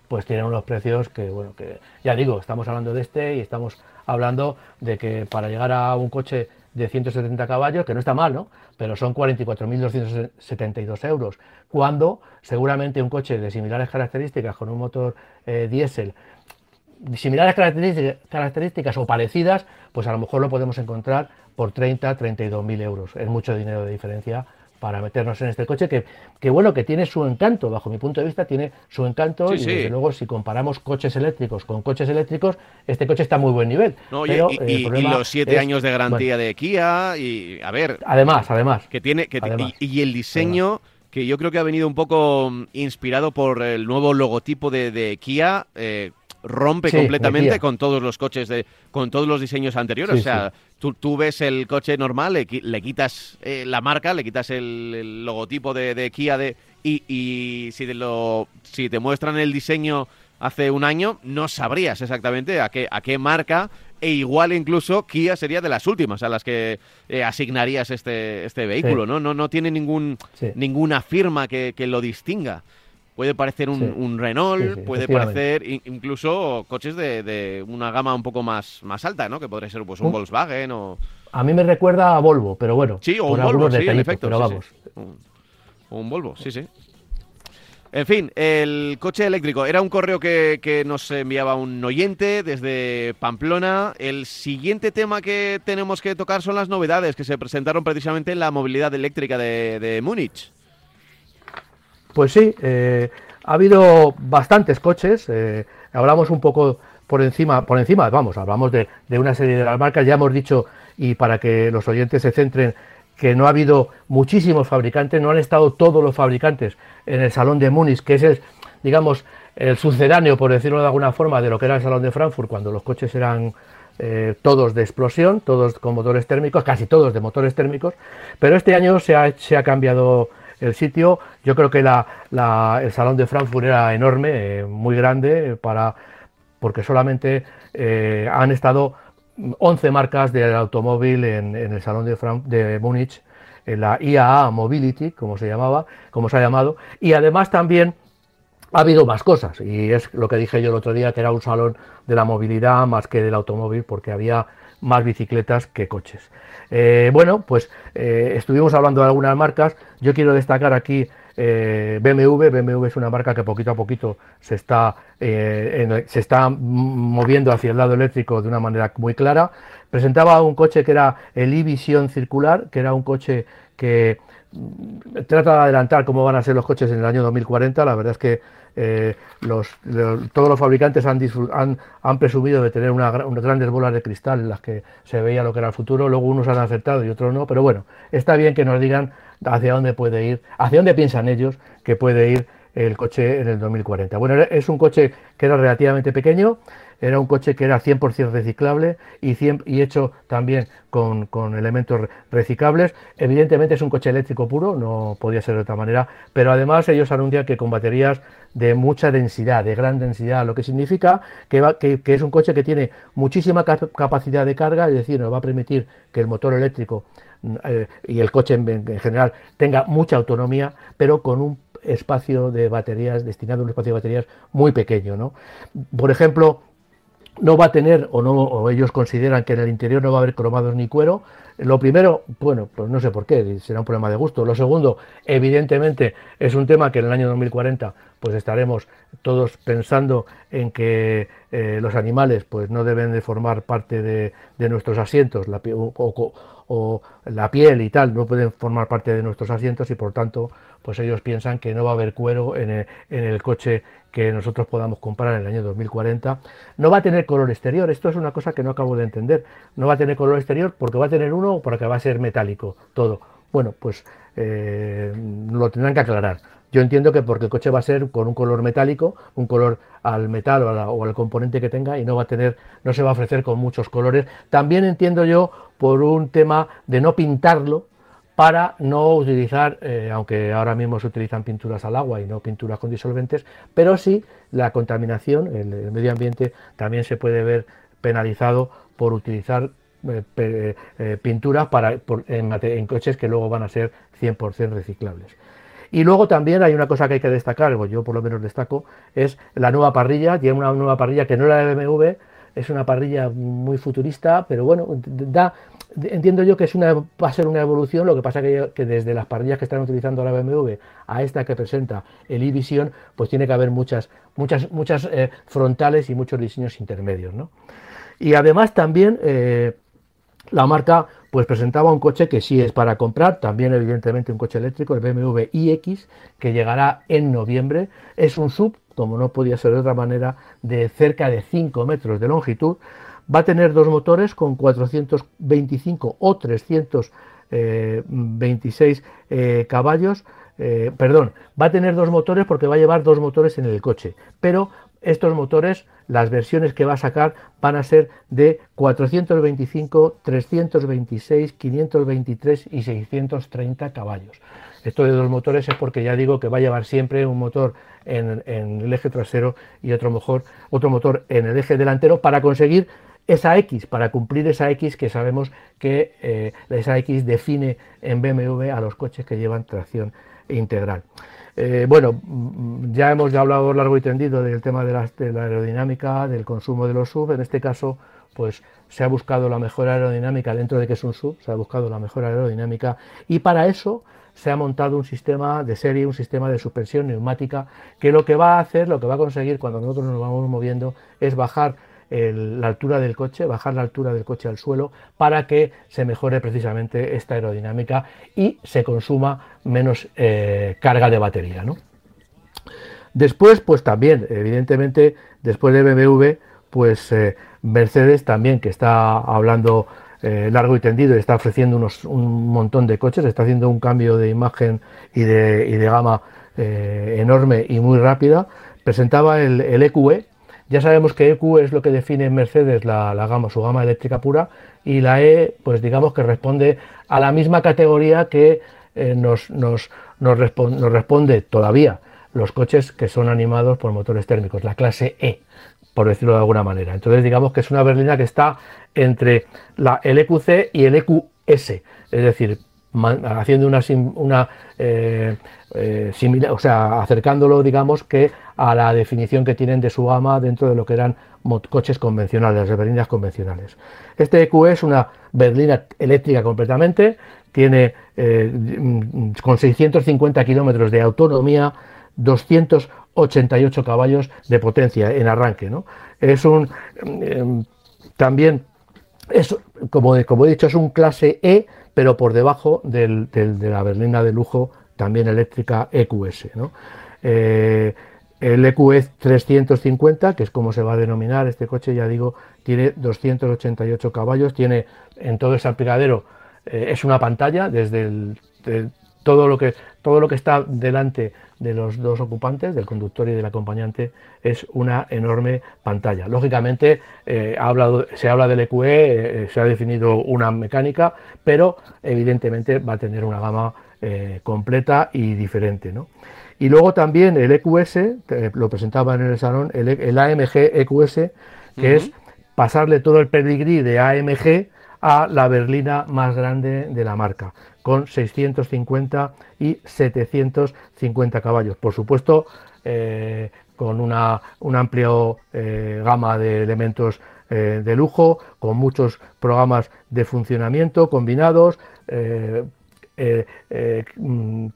pues tiene unos precios que, bueno, que ya digo, estamos hablando de este y estamos hablando de que para llegar a un coche de 170 caballos, que no está mal, ¿no? Pero son 44.272 euros, cuando seguramente un coche de similares características con un motor eh, diésel similares características, o parecidas, pues a lo mejor lo podemos encontrar por 30, 32 mil euros. Es mucho dinero de diferencia para meternos en este coche que, que, bueno, que tiene su encanto, bajo mi punto de vista tiene su encanto y desde luego si comparamos coches eléctricos con coches eléctricos, este coche está a muy buen nivel. y, los siete años de garantía de Kia y a ver... Además, además. Que tiene, que, y, el diseño... que yo creo que ha venido un poco inspirado por el nuevo logotipo de, de Kia, eh, rompe completamente con todos los coches, de, con todos los diseños anteriores. o sea, tú, tú, ves el coche normal, le, le quitas eh, la marca, le quitas el, logotipo de, Kia de, y, y si, te lo, si te muestran el diseño hace un año, no sabrías exactamente a qué, a qué marca e igual incluso Kia sería de las últimas a las que eh, asignarías este, este vehículo, ¿no? ¿no? No tiene ningún, ninguna firma que, que lo distinga. Puede parecer un, Renault, puede parecer incluso coches de, una gama un poco más, más alta, ¿no? Que podría ser pues un, Volkswagen o... A mí me recuerda a Volvo, pero bueno. Sí, o un Volvo, sí, en efecto. Pero vamos. O un Volvo, sí, sí. En fin, el coche eléctrico. Era un correo que, nos enviaba un oyente desde Pamplona. El siguiente tema que tenemos que tocar son las novedades que se presentaron precisamente en la movilidad eléctrica de, de Múnich. Pues sí, eh, ha habido bastantes coches. Eh, hablamos un poco por encima, por encima, vamos, hablamos de, una serie de las marcas. Ya hemos dicho, y para que los oyentes se centren, que no ha habido muchísimos fabricantes, no han estado todos los fabricantes en el Salón de Múnich, que es el, digamos, el sucedáneo, por decirlo de alguna forma, de lo que era el Salón de Frankfurt, cuando los coches eran eh, todos de explosión, todos con motores térmicos, casi todos de motores térmicos, pero este año se ha cambiado el sitio. Yo creo que el Salón de Frankfurt era enorme, eh, muy grande, para, porque solamente eh, han estado 11 marcas del automóvil en, el Salón de, de Múnich, en la IAA Mobility, como se llamaba, como se ha llamado, y además también ha habido más cosas, y es lo que dije yo el otro día, que era un salón de la movilidad más que del automóvil, porque había más bicicletas que coches. Eh, bueno, pues eh, estuvimos hablando de algunas marcas. Yo quiero destacar aquí eh, BMW. BMW es una marca que poquito a poquito se está, se está moviendo hacia el lado eléctrico de una manera muy clara. Presentaba un coche que era el e-Vision circular, que era un coche que mm, trata de adelantar cómo van a ser los coches en el año 2040. La verdad es que eh, todos los fabricantes han, han, han presumido de tener unas grandes bolas de cristal en las que se veía lo que era el futuro, luego unos han acertado y otros no, pero bueno, está bien que nos digan hacia dónde puede ir, hacia dónde piensan ellos que puede ir el coche en el 2040. Bueno, es un coche que era relativamente pequeño, era un coche que era 100% reciclable y, y hecho también con, elementos reciclables. Evidentemente es un coche eléctrico puro, no podía ser de otra manera, pero además ellos anuncian que con baterías de mucha densidad, de gran densidad, lo que significa que, es un coche que tiene muchísima capacidad de carga, es decir, nos va a permitir que el motor eléctrico eh, y el coche en, general tenga mucha autonomía, pero con un espacio de baterías, destinado a un espacio de baterías muy pequeño. ¿no? Por ejemplo, no va a tener, o, no, o ellos consideran que en el interior no va a haber cromados ni cuero. Lo primero, bueno, pues no sé por qué, será un problema de gusto. Lo segundo, evidentemente, es un tema que en el año 2040 pues estaremos todos pensando en que eh, los animales pues no deben de formar parte de, nuestros asientos la, o, o, la piel y tal no pueden formar parte de nuestros asientos y por tanto pues ellos piensan que no va a haber cuero en el, en el coche que nosotros podamos comprar en el año 2040. No va a tener color exterior, esto es una cosa que no acabo de entender. No va a tener color exterior porque va a tener uno o porque va a ser metálico, todo. Bueno, pues eh, lo tendrán que aclarar. Yo entiendo que porque el coche va a ser con un color metálico, un color al metal o, o, al componente que tenga y no va a tener, no se va a ofrecer con muchos colores. También entiendo yo por un tema de no pintarlo, para no utilizar, eh, aunque ahora mismo se utilizan pinturas al agua y no pinturas con disolventes, pero sí la contaminación, el, medio ambiente también se puede ver penalizado por utilizar eh, eh, pinturas para, en, coches que luego van a ser 100% reciclables. Y luego también hay una cosa que hay que destacar, yo por lo menos destaco, es la nueva parrilla, tiene una nueva parrilla que no era de BMW, es una parrilla muy futurista, pero bueno, da, entiendo yo que es una, va a ser una evolución, lo que pasa que, que desde las parrillas que están utilizando la BMW a esta que presenta el e-Vision, pues tiene que haber muchas, muchas, muchas eh, frontales y muchos diseños intermedios. ¿no? Y además también eh, la marca pues presentaba un coche que sí es para comprar, también evidentemente un coche eléctrico, el BMW iX, que llegará en noviembre. Es un sub, como no podía ser de otra manera, de cerca de 5 metros de longitud Va a tener dos motores con 425 o 326 eh, caballos. Eh, perdón, va a tener dos motores porque va a llevar dos motores en el coche. Pero estos motores, las versiones que va a sacar van a ser de 425, 326, 523 y 630 caballos. Esto de dos motores es porque ya digo que va a llevar siempre un motor en, el eje trasero y otro, mejor, otro motor en el eje delantero para conseguir esa X, para cumplir esa X que sabemos que eh, esa X define en BMW a los coches que llevan tracción integral. Eh, bueno, mm, ya hemos hablado largo y tendido del tema de la, aerodinámica, del consumo de los sub. En este caso, pues se ha buscado la mejor aerodinámica dentro de que es un sub, se ha buscado la mejor aerodinámica y para eso se ha montado un sistema de serie, un sistema de suspensión neumática que lo que va a hacer, lo que va a conseguir cuando nosotros nos vamos moviendo es bajar la altura del coche, bajar la altura del coche al suelo para que se mejore precisamente esta aerodinámica y se consuma menos eh, carga de batería. Después, pues también, evidentemente, después de BMW, pues eh, Mercedes también, que está hablando eh, largo y tendido y está ofreciendo unos, un montón de coches, está haciendo un cambio de imagen y de, y de gama enorme y muy rápida, presentaba el, el EQE, ya sabemos que EQ es lo que define en Mercedes la, gama, su gama eléctrica pura, y la E, pues digamos que responde a la misma categoría que eh, nos, nos, nos, responde todavía los coches que son animados por motores térmicos, la clase E, por decirlo de alguna manera. Entonces digamos que es una berlina que está entre la, el EQC y el EQS, es decir, haciendo una, una eh, eh, similar, o sea, acercándolo, digamos, que a la definición que tienen de su gama dentro de lo que eran coches convencionales, las berlinas convencionales. Este EQ es una berlina eléctrica completamente, tiene mm, con 650 kilómetros de autonomía, 288 caballos de potencia en arranque. ¿no? Es un también es, como, como he dicho, es un clase E pero por debajo de la berlina de lujo también eléctrica EQS. Eh, el EQS 350, que es como se va a denominar este coche, ya digo, tiene 288 caballos, tiene en todo el salpicadero, eh, es una pantalla desde el, todo lo que todo lo que está delante de los dos ocupantes, del conductor y del acompañante, es una enorme pantalla. Lógicamente, eh, se habla del EQE, eh, se ha definido una mecánica, pero evidentemente va a tener una gama eh, completa y diferente. Y luego también el EQS, lo presentaba en el salón, el, AMG EQS, que es pasarle todo el pedigrí de AMG a la berlina más grande de la marca, con 650 y 750 caballos. Por supuesto, eh, con una, amplia eh, gama de elementos eh, de lujo, con muchos programas de funcionamiento combinados, mm,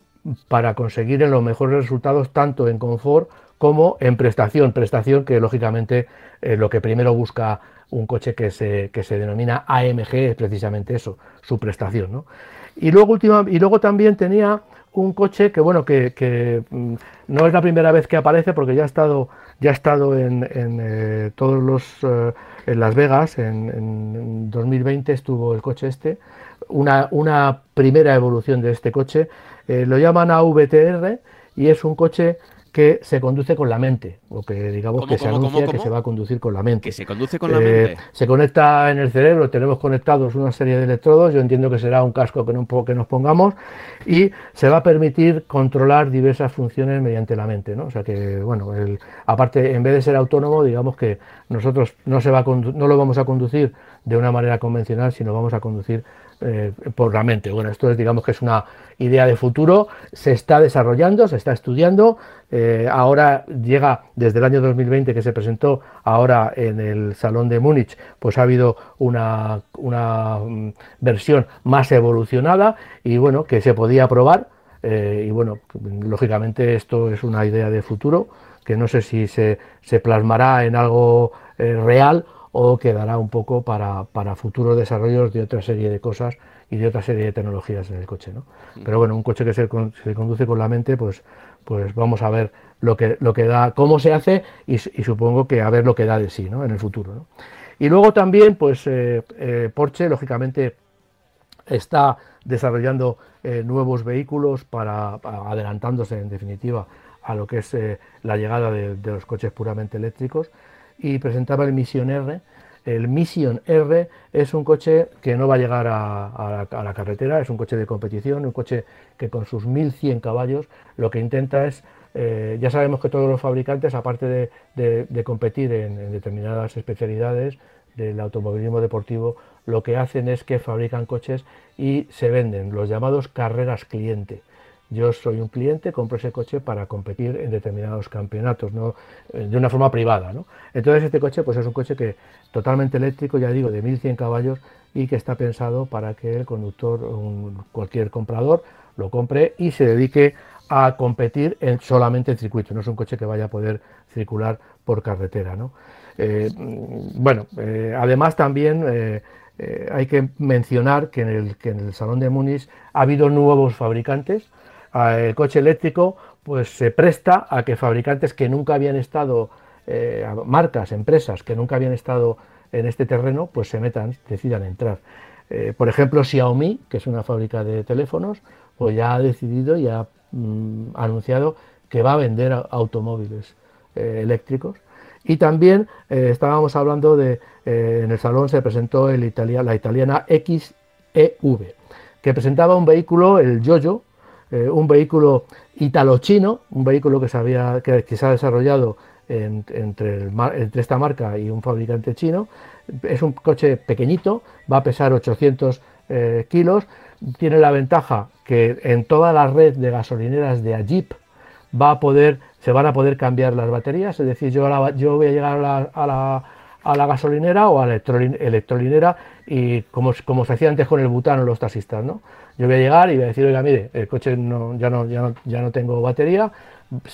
para conseguir los mejores resultados tanto en confort como en prestación. Prestación que lógicamente lo que primero busca un coche que se, que se denomina AMG, es precisamente eso, su prestación. Y, luego última, y luego también tenía un coche que, bueno, que, mm, no es la primera vez que aparece porque ya ha estado, ya ha estado en, eh, todos los, eh, en Las Vegas, en, 2020 estuvo el coche este, una, una primera evolución de este coche, eh, lo llaman AVTR y es un coche que se conduce con la mente, o que digamos que se anuncia que se va a conducir con la mente. Que se conduce con la mente. Se conecta en el cerebro, tenemos conectados una serie de electrodos, yo entiendo que será un casco que, que nos pongamos, y se va a permitir controlar diversas funciones mediante la mente. ¿no? O sea que, bueno, el, aparte, en vez de ser autónomo, digamos que nosotros no, se va no lo vamos a conducir de una manera convencional, sino vamos a conducir eh, por la mente. Bueno, esto es, digamos que es una idea de futuro, se está desarrollando, se está estudiando, eh, ahora llega desde el año 2020 que se presentó ahora en el Salón de Múnich, pues ha habido una, una mm, versión más evolucionada y bueno, que se podía probar. Eh, y bueno, lógicamente esto es una idea de futuro que no sé si se, se plasmará en algo real o quedará un poco para, para, futuros desarrollos de otra serie de cosas y de otra serie de tecnologías en el coche. ¿no? Pero bueno, un coche que se, se, conduce con la mente, pues, pues vamos a ver lo que, lo que da, cómo se hace y, supongo que a ver lo que da de sí ¿no? en el futuro. ¿no? Y luego también, pues eh, eh, Porsche, lógicamente, está desarrollando eh, nuevos vehículos para, adelantándose en definitiva a lo que es la llegada de, los coches puramente eléctricos y presentaba el Mission R. El Mission R es un coche que no va a llegar a, la, carretera, es un coche de competición, un coche que con sus 1100 caballos lo que intenta es, eh, ya sabemos que todos los fabricantes, aparte de, competir en, determinadas especialidades del automovilismo deportivo, lo que hacen es que fabrican coches y se venden, los llamados carreras cliente. Yo soy un cliente, compro ese coche para competir en determinados campeonatos, ¿no? Eh, de una forma privada. ¿no? Entonces este coche pues es un coche que totalmente eléctrico, ya digo, de 1100 caballos y que está pensado para que el conductor, cualquier comprador, lo compre y se dedique a competir en, solamente en circuito. No es un coche que vaya a poder circular por carretera. ¿no? Eh, bueno, eh, además también hay que mencionar que en, el, que en el Salón de Múnich ha habido nuevos fabricantes el coche eléctrico pues se presta a que fabricantes que nunca habían estado, eh, marcas, empresas que nunca habían estado en este terreno, pues se metan, decidan entrar. Eh, por ejemplo, Xiaomi, que es una fábrica de teléfonos, pues ya ha decidido y ha mm, anunciado que va a vender automóviles eh, eléctricos. Y también estábamos hablando de, en el salón se presentó la italiana XEV, que presentaba un vehículo, el Jojo, eh, un vehículo italo-chino, un vehículo que se, que, se ha desarrollado entre, esta marca y un fabricante chino. Es un coche pequeñito, va a pesar 800 kilos, tiene la ventaja que en toda la red de gasolineras de Ajip va a poder, se van a poder cambiar las baterías, es decir, yo, yo voy a llegar a la, a la, gasolinera o a la electrolinera y como, como se hacía antes con el butano los taxistas, ¿no? Yo voy a llegar y voy a decir, oiga, mire, el coche no, ya, no, ya, no, ya no tengo batería,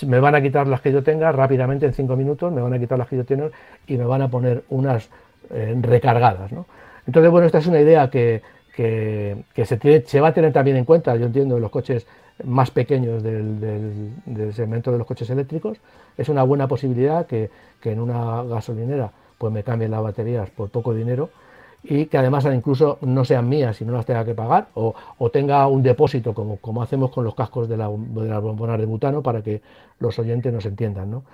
me van a quitar las que yo tenga rápidamente en cinco minutos, me van a quitar las que yo tengo y me van a poner unas eh, recargadas, ¿no? Entonces, bueno, esta es una idea que, que, se, tiene, se, va a tener también en cuenta, yo entiendo, en los coches más pequeños del, segmento de los coches eléctricos. Es una buena posibilidad que, en una gasolinera pues me cambien las baterías por poco dinero y que además incluso no sean mías y no las tenga que pagar o, tenga un depósito como, como hacemos con los cascos de, la, las bombonas de butano para que los oyentes nos entiendan. ¿no?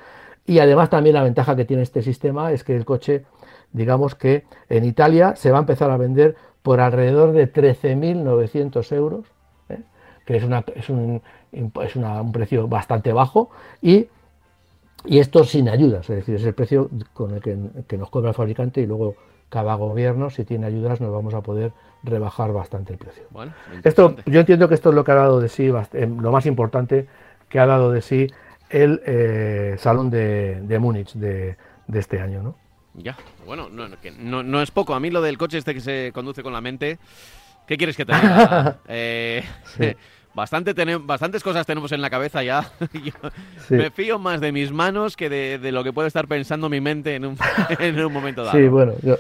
Y además también la ventaja que tiene este sistema es que el coche, digamos que en Italia se va a empezar a vender por alrededor de 13.900 euros, ¿eh? que es, una, es, un, es un precio bastante bajo, y, y, esto sin ayudas, es decir, es el precio con el que, nos cobra el fabricante y luego cada gobierno, si tiene ayudas, nos vamos a poder rebajar bastante el precio. esto, yo entiendo que esto es lo que ha dado de sí, eh, lo más importante que ha dado de sí el eh, Salón de, de Múnich de, de este año, ¿no? Ya, bueno, no, no, es poco. A mí lo del coche este que se conduce con la mente, ¿qué quieres que te diga? eh, bastante bastantes cosas tenemos en la cabeza ya. Me fío más de mis manos que de, lo que puede estar pensando mi mente en un, en un momento dado. Sí, bueno, yo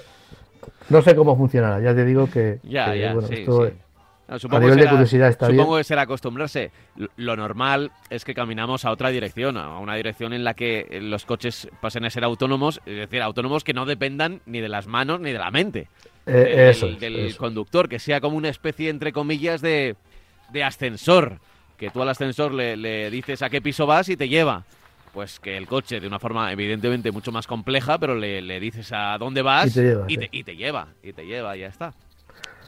no sé cómo funcionará. Ya te digo que, ya, ya, bueno, esto, supongo a nivel de curiosidad está supongo que será acostumbrarse. Lo normal es que caminamos a otra dirección, a una dirección en la que los coches pasen a ser autónomos, es decir, autónomos que no dependan ni de las manos ni de la mente eh, del, conductor, que sea como una especie, entre comillas, de, ascensor, que tú al ascensor le, dices a qué piso vas y te lleva pues que el coche de una forma evidentemente mucho más compleja, pero le, dices a dónde vas y te, lleva, y, te, y te, lleva, y te lleva, ya está.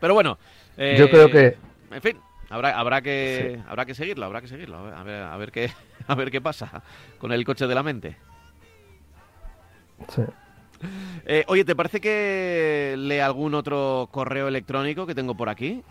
Pero bueno, yo creo que. Eh, en fin, habrá, habrá, que, habrá que seguirlo, habrá que seguirlo. A ver, a ver, qué, a ver qué pasa con el coche de la mente. Sí. Eh, oye, ¿te parece que lea algún otro correo electrónico que tengo por aquí?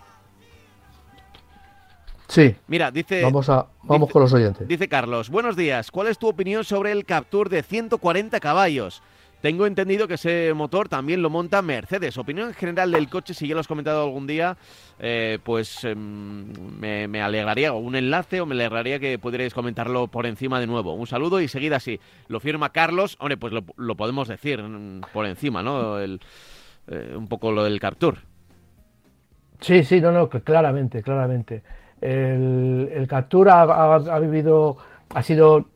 Sí. Mira, dice. Vamos, a, vamos con los oyentes. Dice Carlos: Buenos días. ¿Cuál es tu opinión sobre el Captur de 140 caballos? Tengo entendido que ese motor también lo monta Mercedes. Opinión en general del coche, si ya lo has comentado algún día, eh, pues em, me, alegraría, o un enlace, o me alegraría que pudierais comentarlo por encima de nuevo. Un saludo y seguida así. Lo firma Carlos, hombre, pues lo, podemos decir mm, por encima, ¿no? Eh, un poco lo del Captur. Sí, sí, no, no, claramente, claramente. El, el Captur ha vivido, ha sido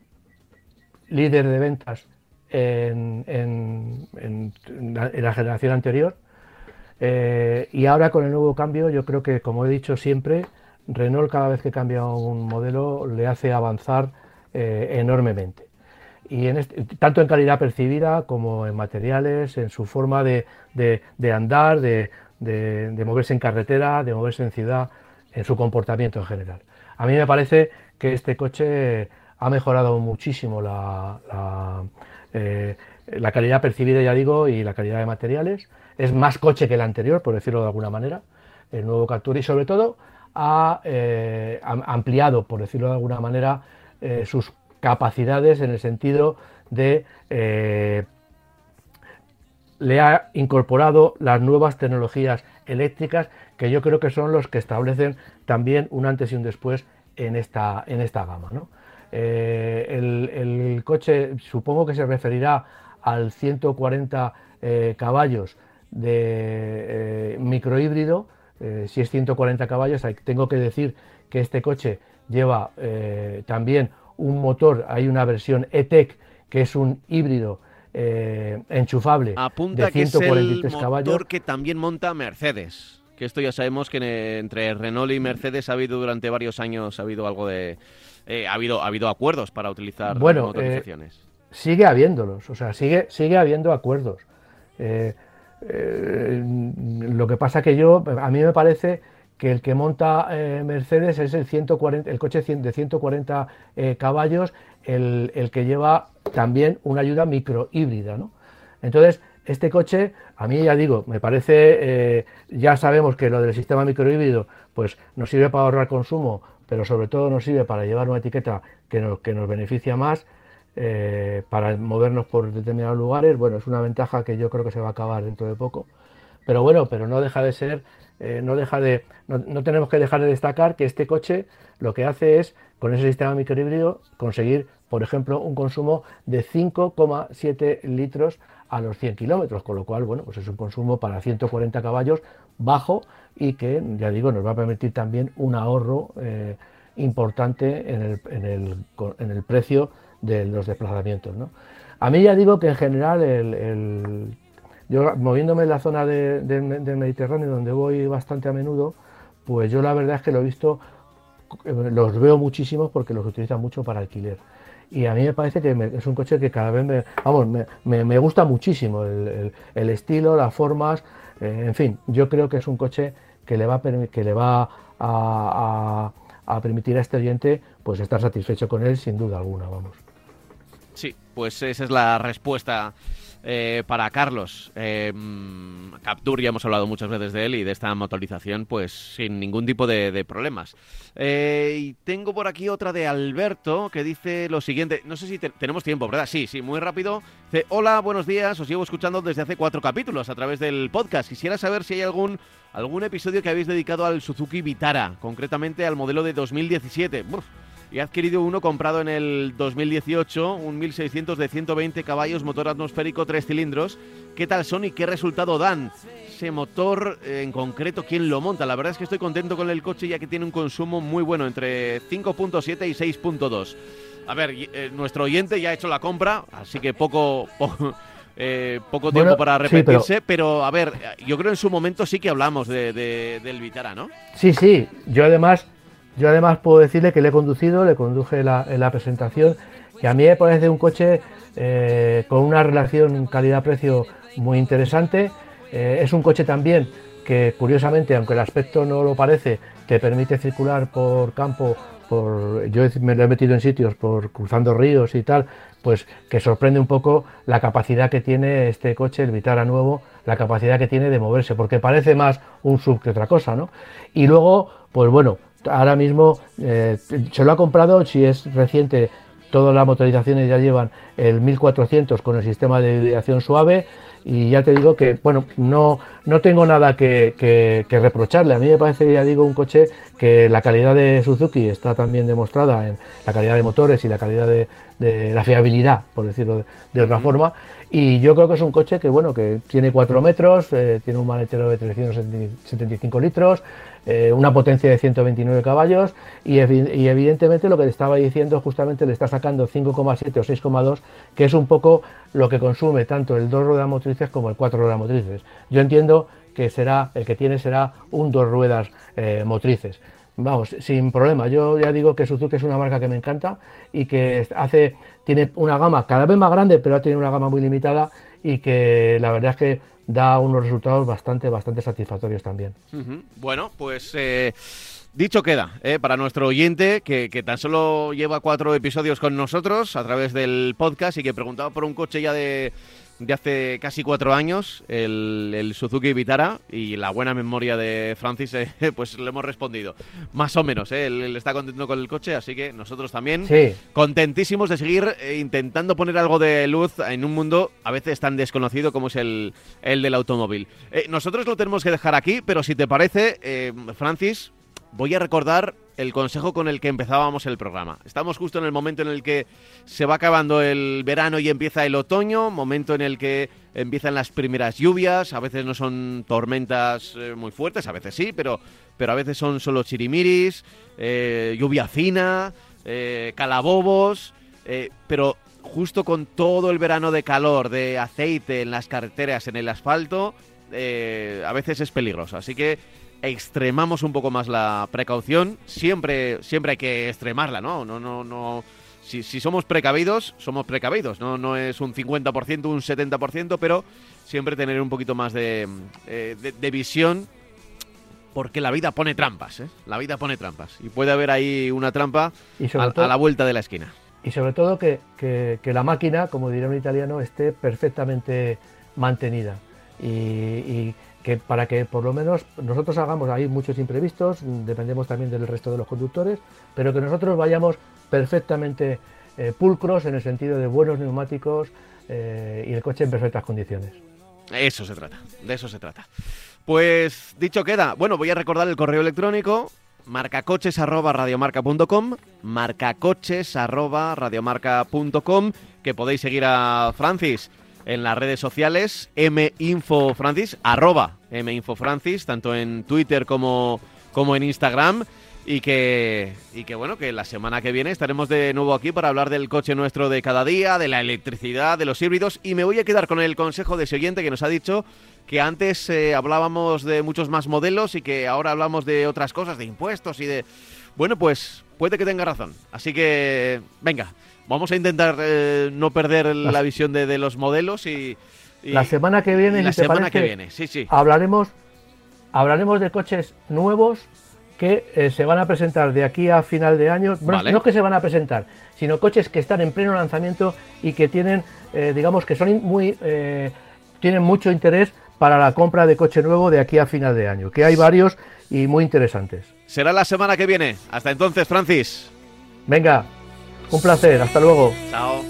líder de ventas en, la, generación anterior. Eh, y ahora con el nuevo cambio, yo creo que, como he dicho siempre, Renault cada vez que cambia un modelo le hace avanzar eh, enormemente. Y en este, tanto en calidad percibida como en materiales, en su forma de, andar, de, moverse en carretera, de moverse en ciudad, en su comportamiento en general. A mí me parece que este coche ha mejorado muchísimo la, eh, la calidad percibida, ya digo, y la calidad de materiales. Es más coche que el anterior, por decirlo de alguna manera, el nuevo Captur, y sobre todo ha eh, ampliado, por decirlo de alguna manera, eh, sus capacidades en el sentido de le ha incorporado las nuevas tecnologías eléctricas que yo creo que son los que establecen también un antes y un después en esta, en esta gama. ¿no? Eh, el, coche supongo que se referirá al 140 eh, caballos de eh, microhíbrido. si es 140 caballos, tengo que decir que este coche lleva también un motor, hay una versión E-Tech que es un híbrido enchufable Apunta de 143 que es el motor que también monta Mercedes. Que esto ya sabemos que entre Renault y Mercedes ha habido durante varios años ha habido algo de, eh, ha, habido, ha habido acuerdos para utilizar bueno, motorizaciones. Eh, sigue habiéndolos, o sea, sigue, sigue habiendo acuerdos. Eh, lo que pasa que yo, a mí me parece que el que monta Mercedes es el 140, el coche de 140 caballos, el, que lleva también una ayuda microhíbrida, ¿no? Entonces, este coche, a mí ya digo, me parece, eh, ya sabemos que lo del sistema microhíbrido pues nos sirve para ahorrar consumo, pero sobre todo nos sirve para llevar una etiqueta que nos, que nos beneficia más, eh, para movernos por determinados lugares. Bueno, es una ventaja que yo creo que se va a acabar dentro de poco. Pero bueno, pero no deja de ser, eh, no deja de, no, tenemos que dejar de destacar que este coche lo que hace es, con ese sistema microhíbrido, conseguir, por ejemplo, un consumo de 5,7 litros a los 100 kilómetros, con lo cual, bueno, pues es un consumo para 140 caballos bajo y que, ya digo, nos va a permitir también un ahorro eh, importante en el, en, el, en el, precio de los desplazamientos. A mí ya digo que en general, el, yo moviéndome en la zona del Mediterráneo, donde voy bastante a menudo, pues yo la verdad es que lo he visto, eh, los veo muchísimos porque los utilizan mucho para alquiler y a mí me parece que es un coche que cada vez me, vamos, me, me, gusta muchísimo el, el, estilo, las formas, eh, en fin, yo creo que es un coche que le va a, que le va a, a, permitir a este oyente pues estar satisfecho con él sin duda alguna, vamos. Sí, pues esa es la respuesta eh, para Carlos. Eh, Captur, ya hemos hablado muchas veces de él y de esta motorización, pues sin ningún tipo de, problemas. Eh, y tengo por aquí otra de Alberto que dice lo siguiente. No sé si tenemos tiempo, ¿verdad? Sí, sí, muy rápido. Hola, buenos días. Os llevo escuchando desde hace cuatro capítulos a través del podcast. Quisiera saber si hay algún, algún episodio que habéis dedicado al Suzuki Vitara, concretamente al modelo de 2017 y ha adquirido uno comprado en el 2018, un 1600 de 120 caballos, motor atmosférico, tres cilindros. ¿Qué tal son y qué resultado dan? Ese motor eh, en concreto, ¿quién lo monta? La verdad es que estoy contento con el coche ya que tiene un consumo muy bueno, entre 5.7 y 6.2. A ver, eh, nuestro oyente ya ha hecho la compra, así que poco... poco eh, poco tiempo para arrepentirse, pero... a ver, yo creo en su momento sí que hablamos de, del Vitara, ¿no? Sí, sí, yo además yo además puedo decirle que le he conducido, le conduje la, en la presentación, que a mí me parece un coche eh, con una relación calidad-precio muy interesante. Eh, es un coche también que curiosamente, aunque el aspecto no lo parece, te permite circular por campo, por, yo me lo he metido en sitios por cruzando ríos y tal, pues que sorprende un poco la capacidad que tiene este coche, el Vitara nuevo, la capacidad que tiene de moverse, porque parece más un sub que otra cosa, ¿no? Y luego, pues bueno, ahora mismo eh, se lo ha comprado, si es reciente, todas las motorizaciones ya llevan el 1400 con el sistema de hidratación suave y ya te digo que, bueno, no, no tengo nada que, reprocharle. A mí me parece, ya digo, un coche que la calidad de Suzuki está también demostrada en la calidad de motores y la calidad de, la fiabilidad, por decirlo de, otra forma. Y yo creo que es un coche que, bueno, que tiene 4 metros, eh, tiene un maletero de 375 litros, eh, una potencia de 129 caballos y, evidentemente lo que le estaba diciendo justamente le está sacando 5,7 o 6,2 que es un poco lo que consume tanto el dos ruedas motrices como el cuatro ruedas motrices. Yo entiendo que será el que tiene será un dos ruedas eh, motrices. Vamos, sin problema. Yo ya digo que Suzuki es una marca que me encanta y que hace tiene una gama cada vez más grande, pero tiene una gama muy limitada y que la verdad es que da unos resultados bastante, bastante satisfactorios también. Bueno, pues eh, dicho queda, eh, para nuestro oyente que, que, tan solo lleva cuatro episodios con nosotros a través del podcast y que preguntaba por un coche ya de de hace casi cuatro años, el, Suzuki Vitara, y la buena memoria de Francis, eh, pues le hemos respondido. Más o menos, eh, él, está contento con el coche, así que nosotros también contentísimos de seguir eh, intentando poner algo de luz en un mundo a veces tan desconocido como es el, el del automóvil. nosotros lo tenemos que dejar aquí, pero si te parece, Francis, voy a recordar el consejo con el que empezábamos el programa. Estamos justo en el momento en el que se va acabando el verano y empieza el otoño, momento en el que empiezan las primeras lluvias, a veces no son tormentas eh, muy fuertes, a veces sí, pero, pero a veces son solo chirimiris, eh, lluvia fina, eh, calabobos, pero justo con todo el verano de calor, de aceite en las carreteras, en el asfalto, a veces es peligroso. Así que extremamos un poco más la precaución. Siempre, siempre hay que extremarla, ¿no? No, no, no. Si, somos precavidos, somos precavidos. No, no es un 50%, un 70%, pero siempre tener un poquito más de, eh, de, visión. Porque la vida pone trampas, ¿eh? La vida pone trampas. Y puede haber ahí una trampa a, la vuelta de la esquina. Y sobre todo que, que, que la máquina, como diría un italiano, esté perfectamente mantenida. Y, que para que por lo menos nosotros hagamos, hay muchos imprevistos, dependemos también del resto de los conductores, pero que nosotros vayamos perfectamente eh, pulcros en el sentido de buenos neumáticos eh, y el coche en perfectas condiciones. Eso se trata, de eso se trata. Pues dicho queda, bueno, voy a recordar el correo electrónico marcacoches@radiomarca.com, marcacoches@radiomarca.com, que podéis seguir a Francis en las redes sociales, minfofrancis, arroba minfofrancis, tanto en Twitter como, como en Instagram. Y que, y que bueno, que la semana que viene estaremos de nuevo aquí para hablar del coche nuestro de cada día, de la electricidad, de los híbridos. Y me voy a quedar con el consejo de oyente que nos ha dicho que antes eh, hablábamos de muchos más modelos y que ahora hablamos de otras cosas, de impuestos y de... Bueno, pues puede que tenga razón. Así que, venga, vamos a intentar eh, no perder la visión de, los modelos y, La semana que viene, la semana que viene, sí, sí. Hablaremos, hablaremos de coches nuevos que eh, se van a presentar de aquí a final de año, no que se van a presentar, sino coches que están en pleno lanzamiento y que tienen, eh, digamos, que son muy, tienen mucho interés para la compra de coche nuevo de aquí a final de año, que hay varios y muy interesantes. Será la semana que viene. Hasta entonces, Francis. Venga, un placer, hasta luego. Chao.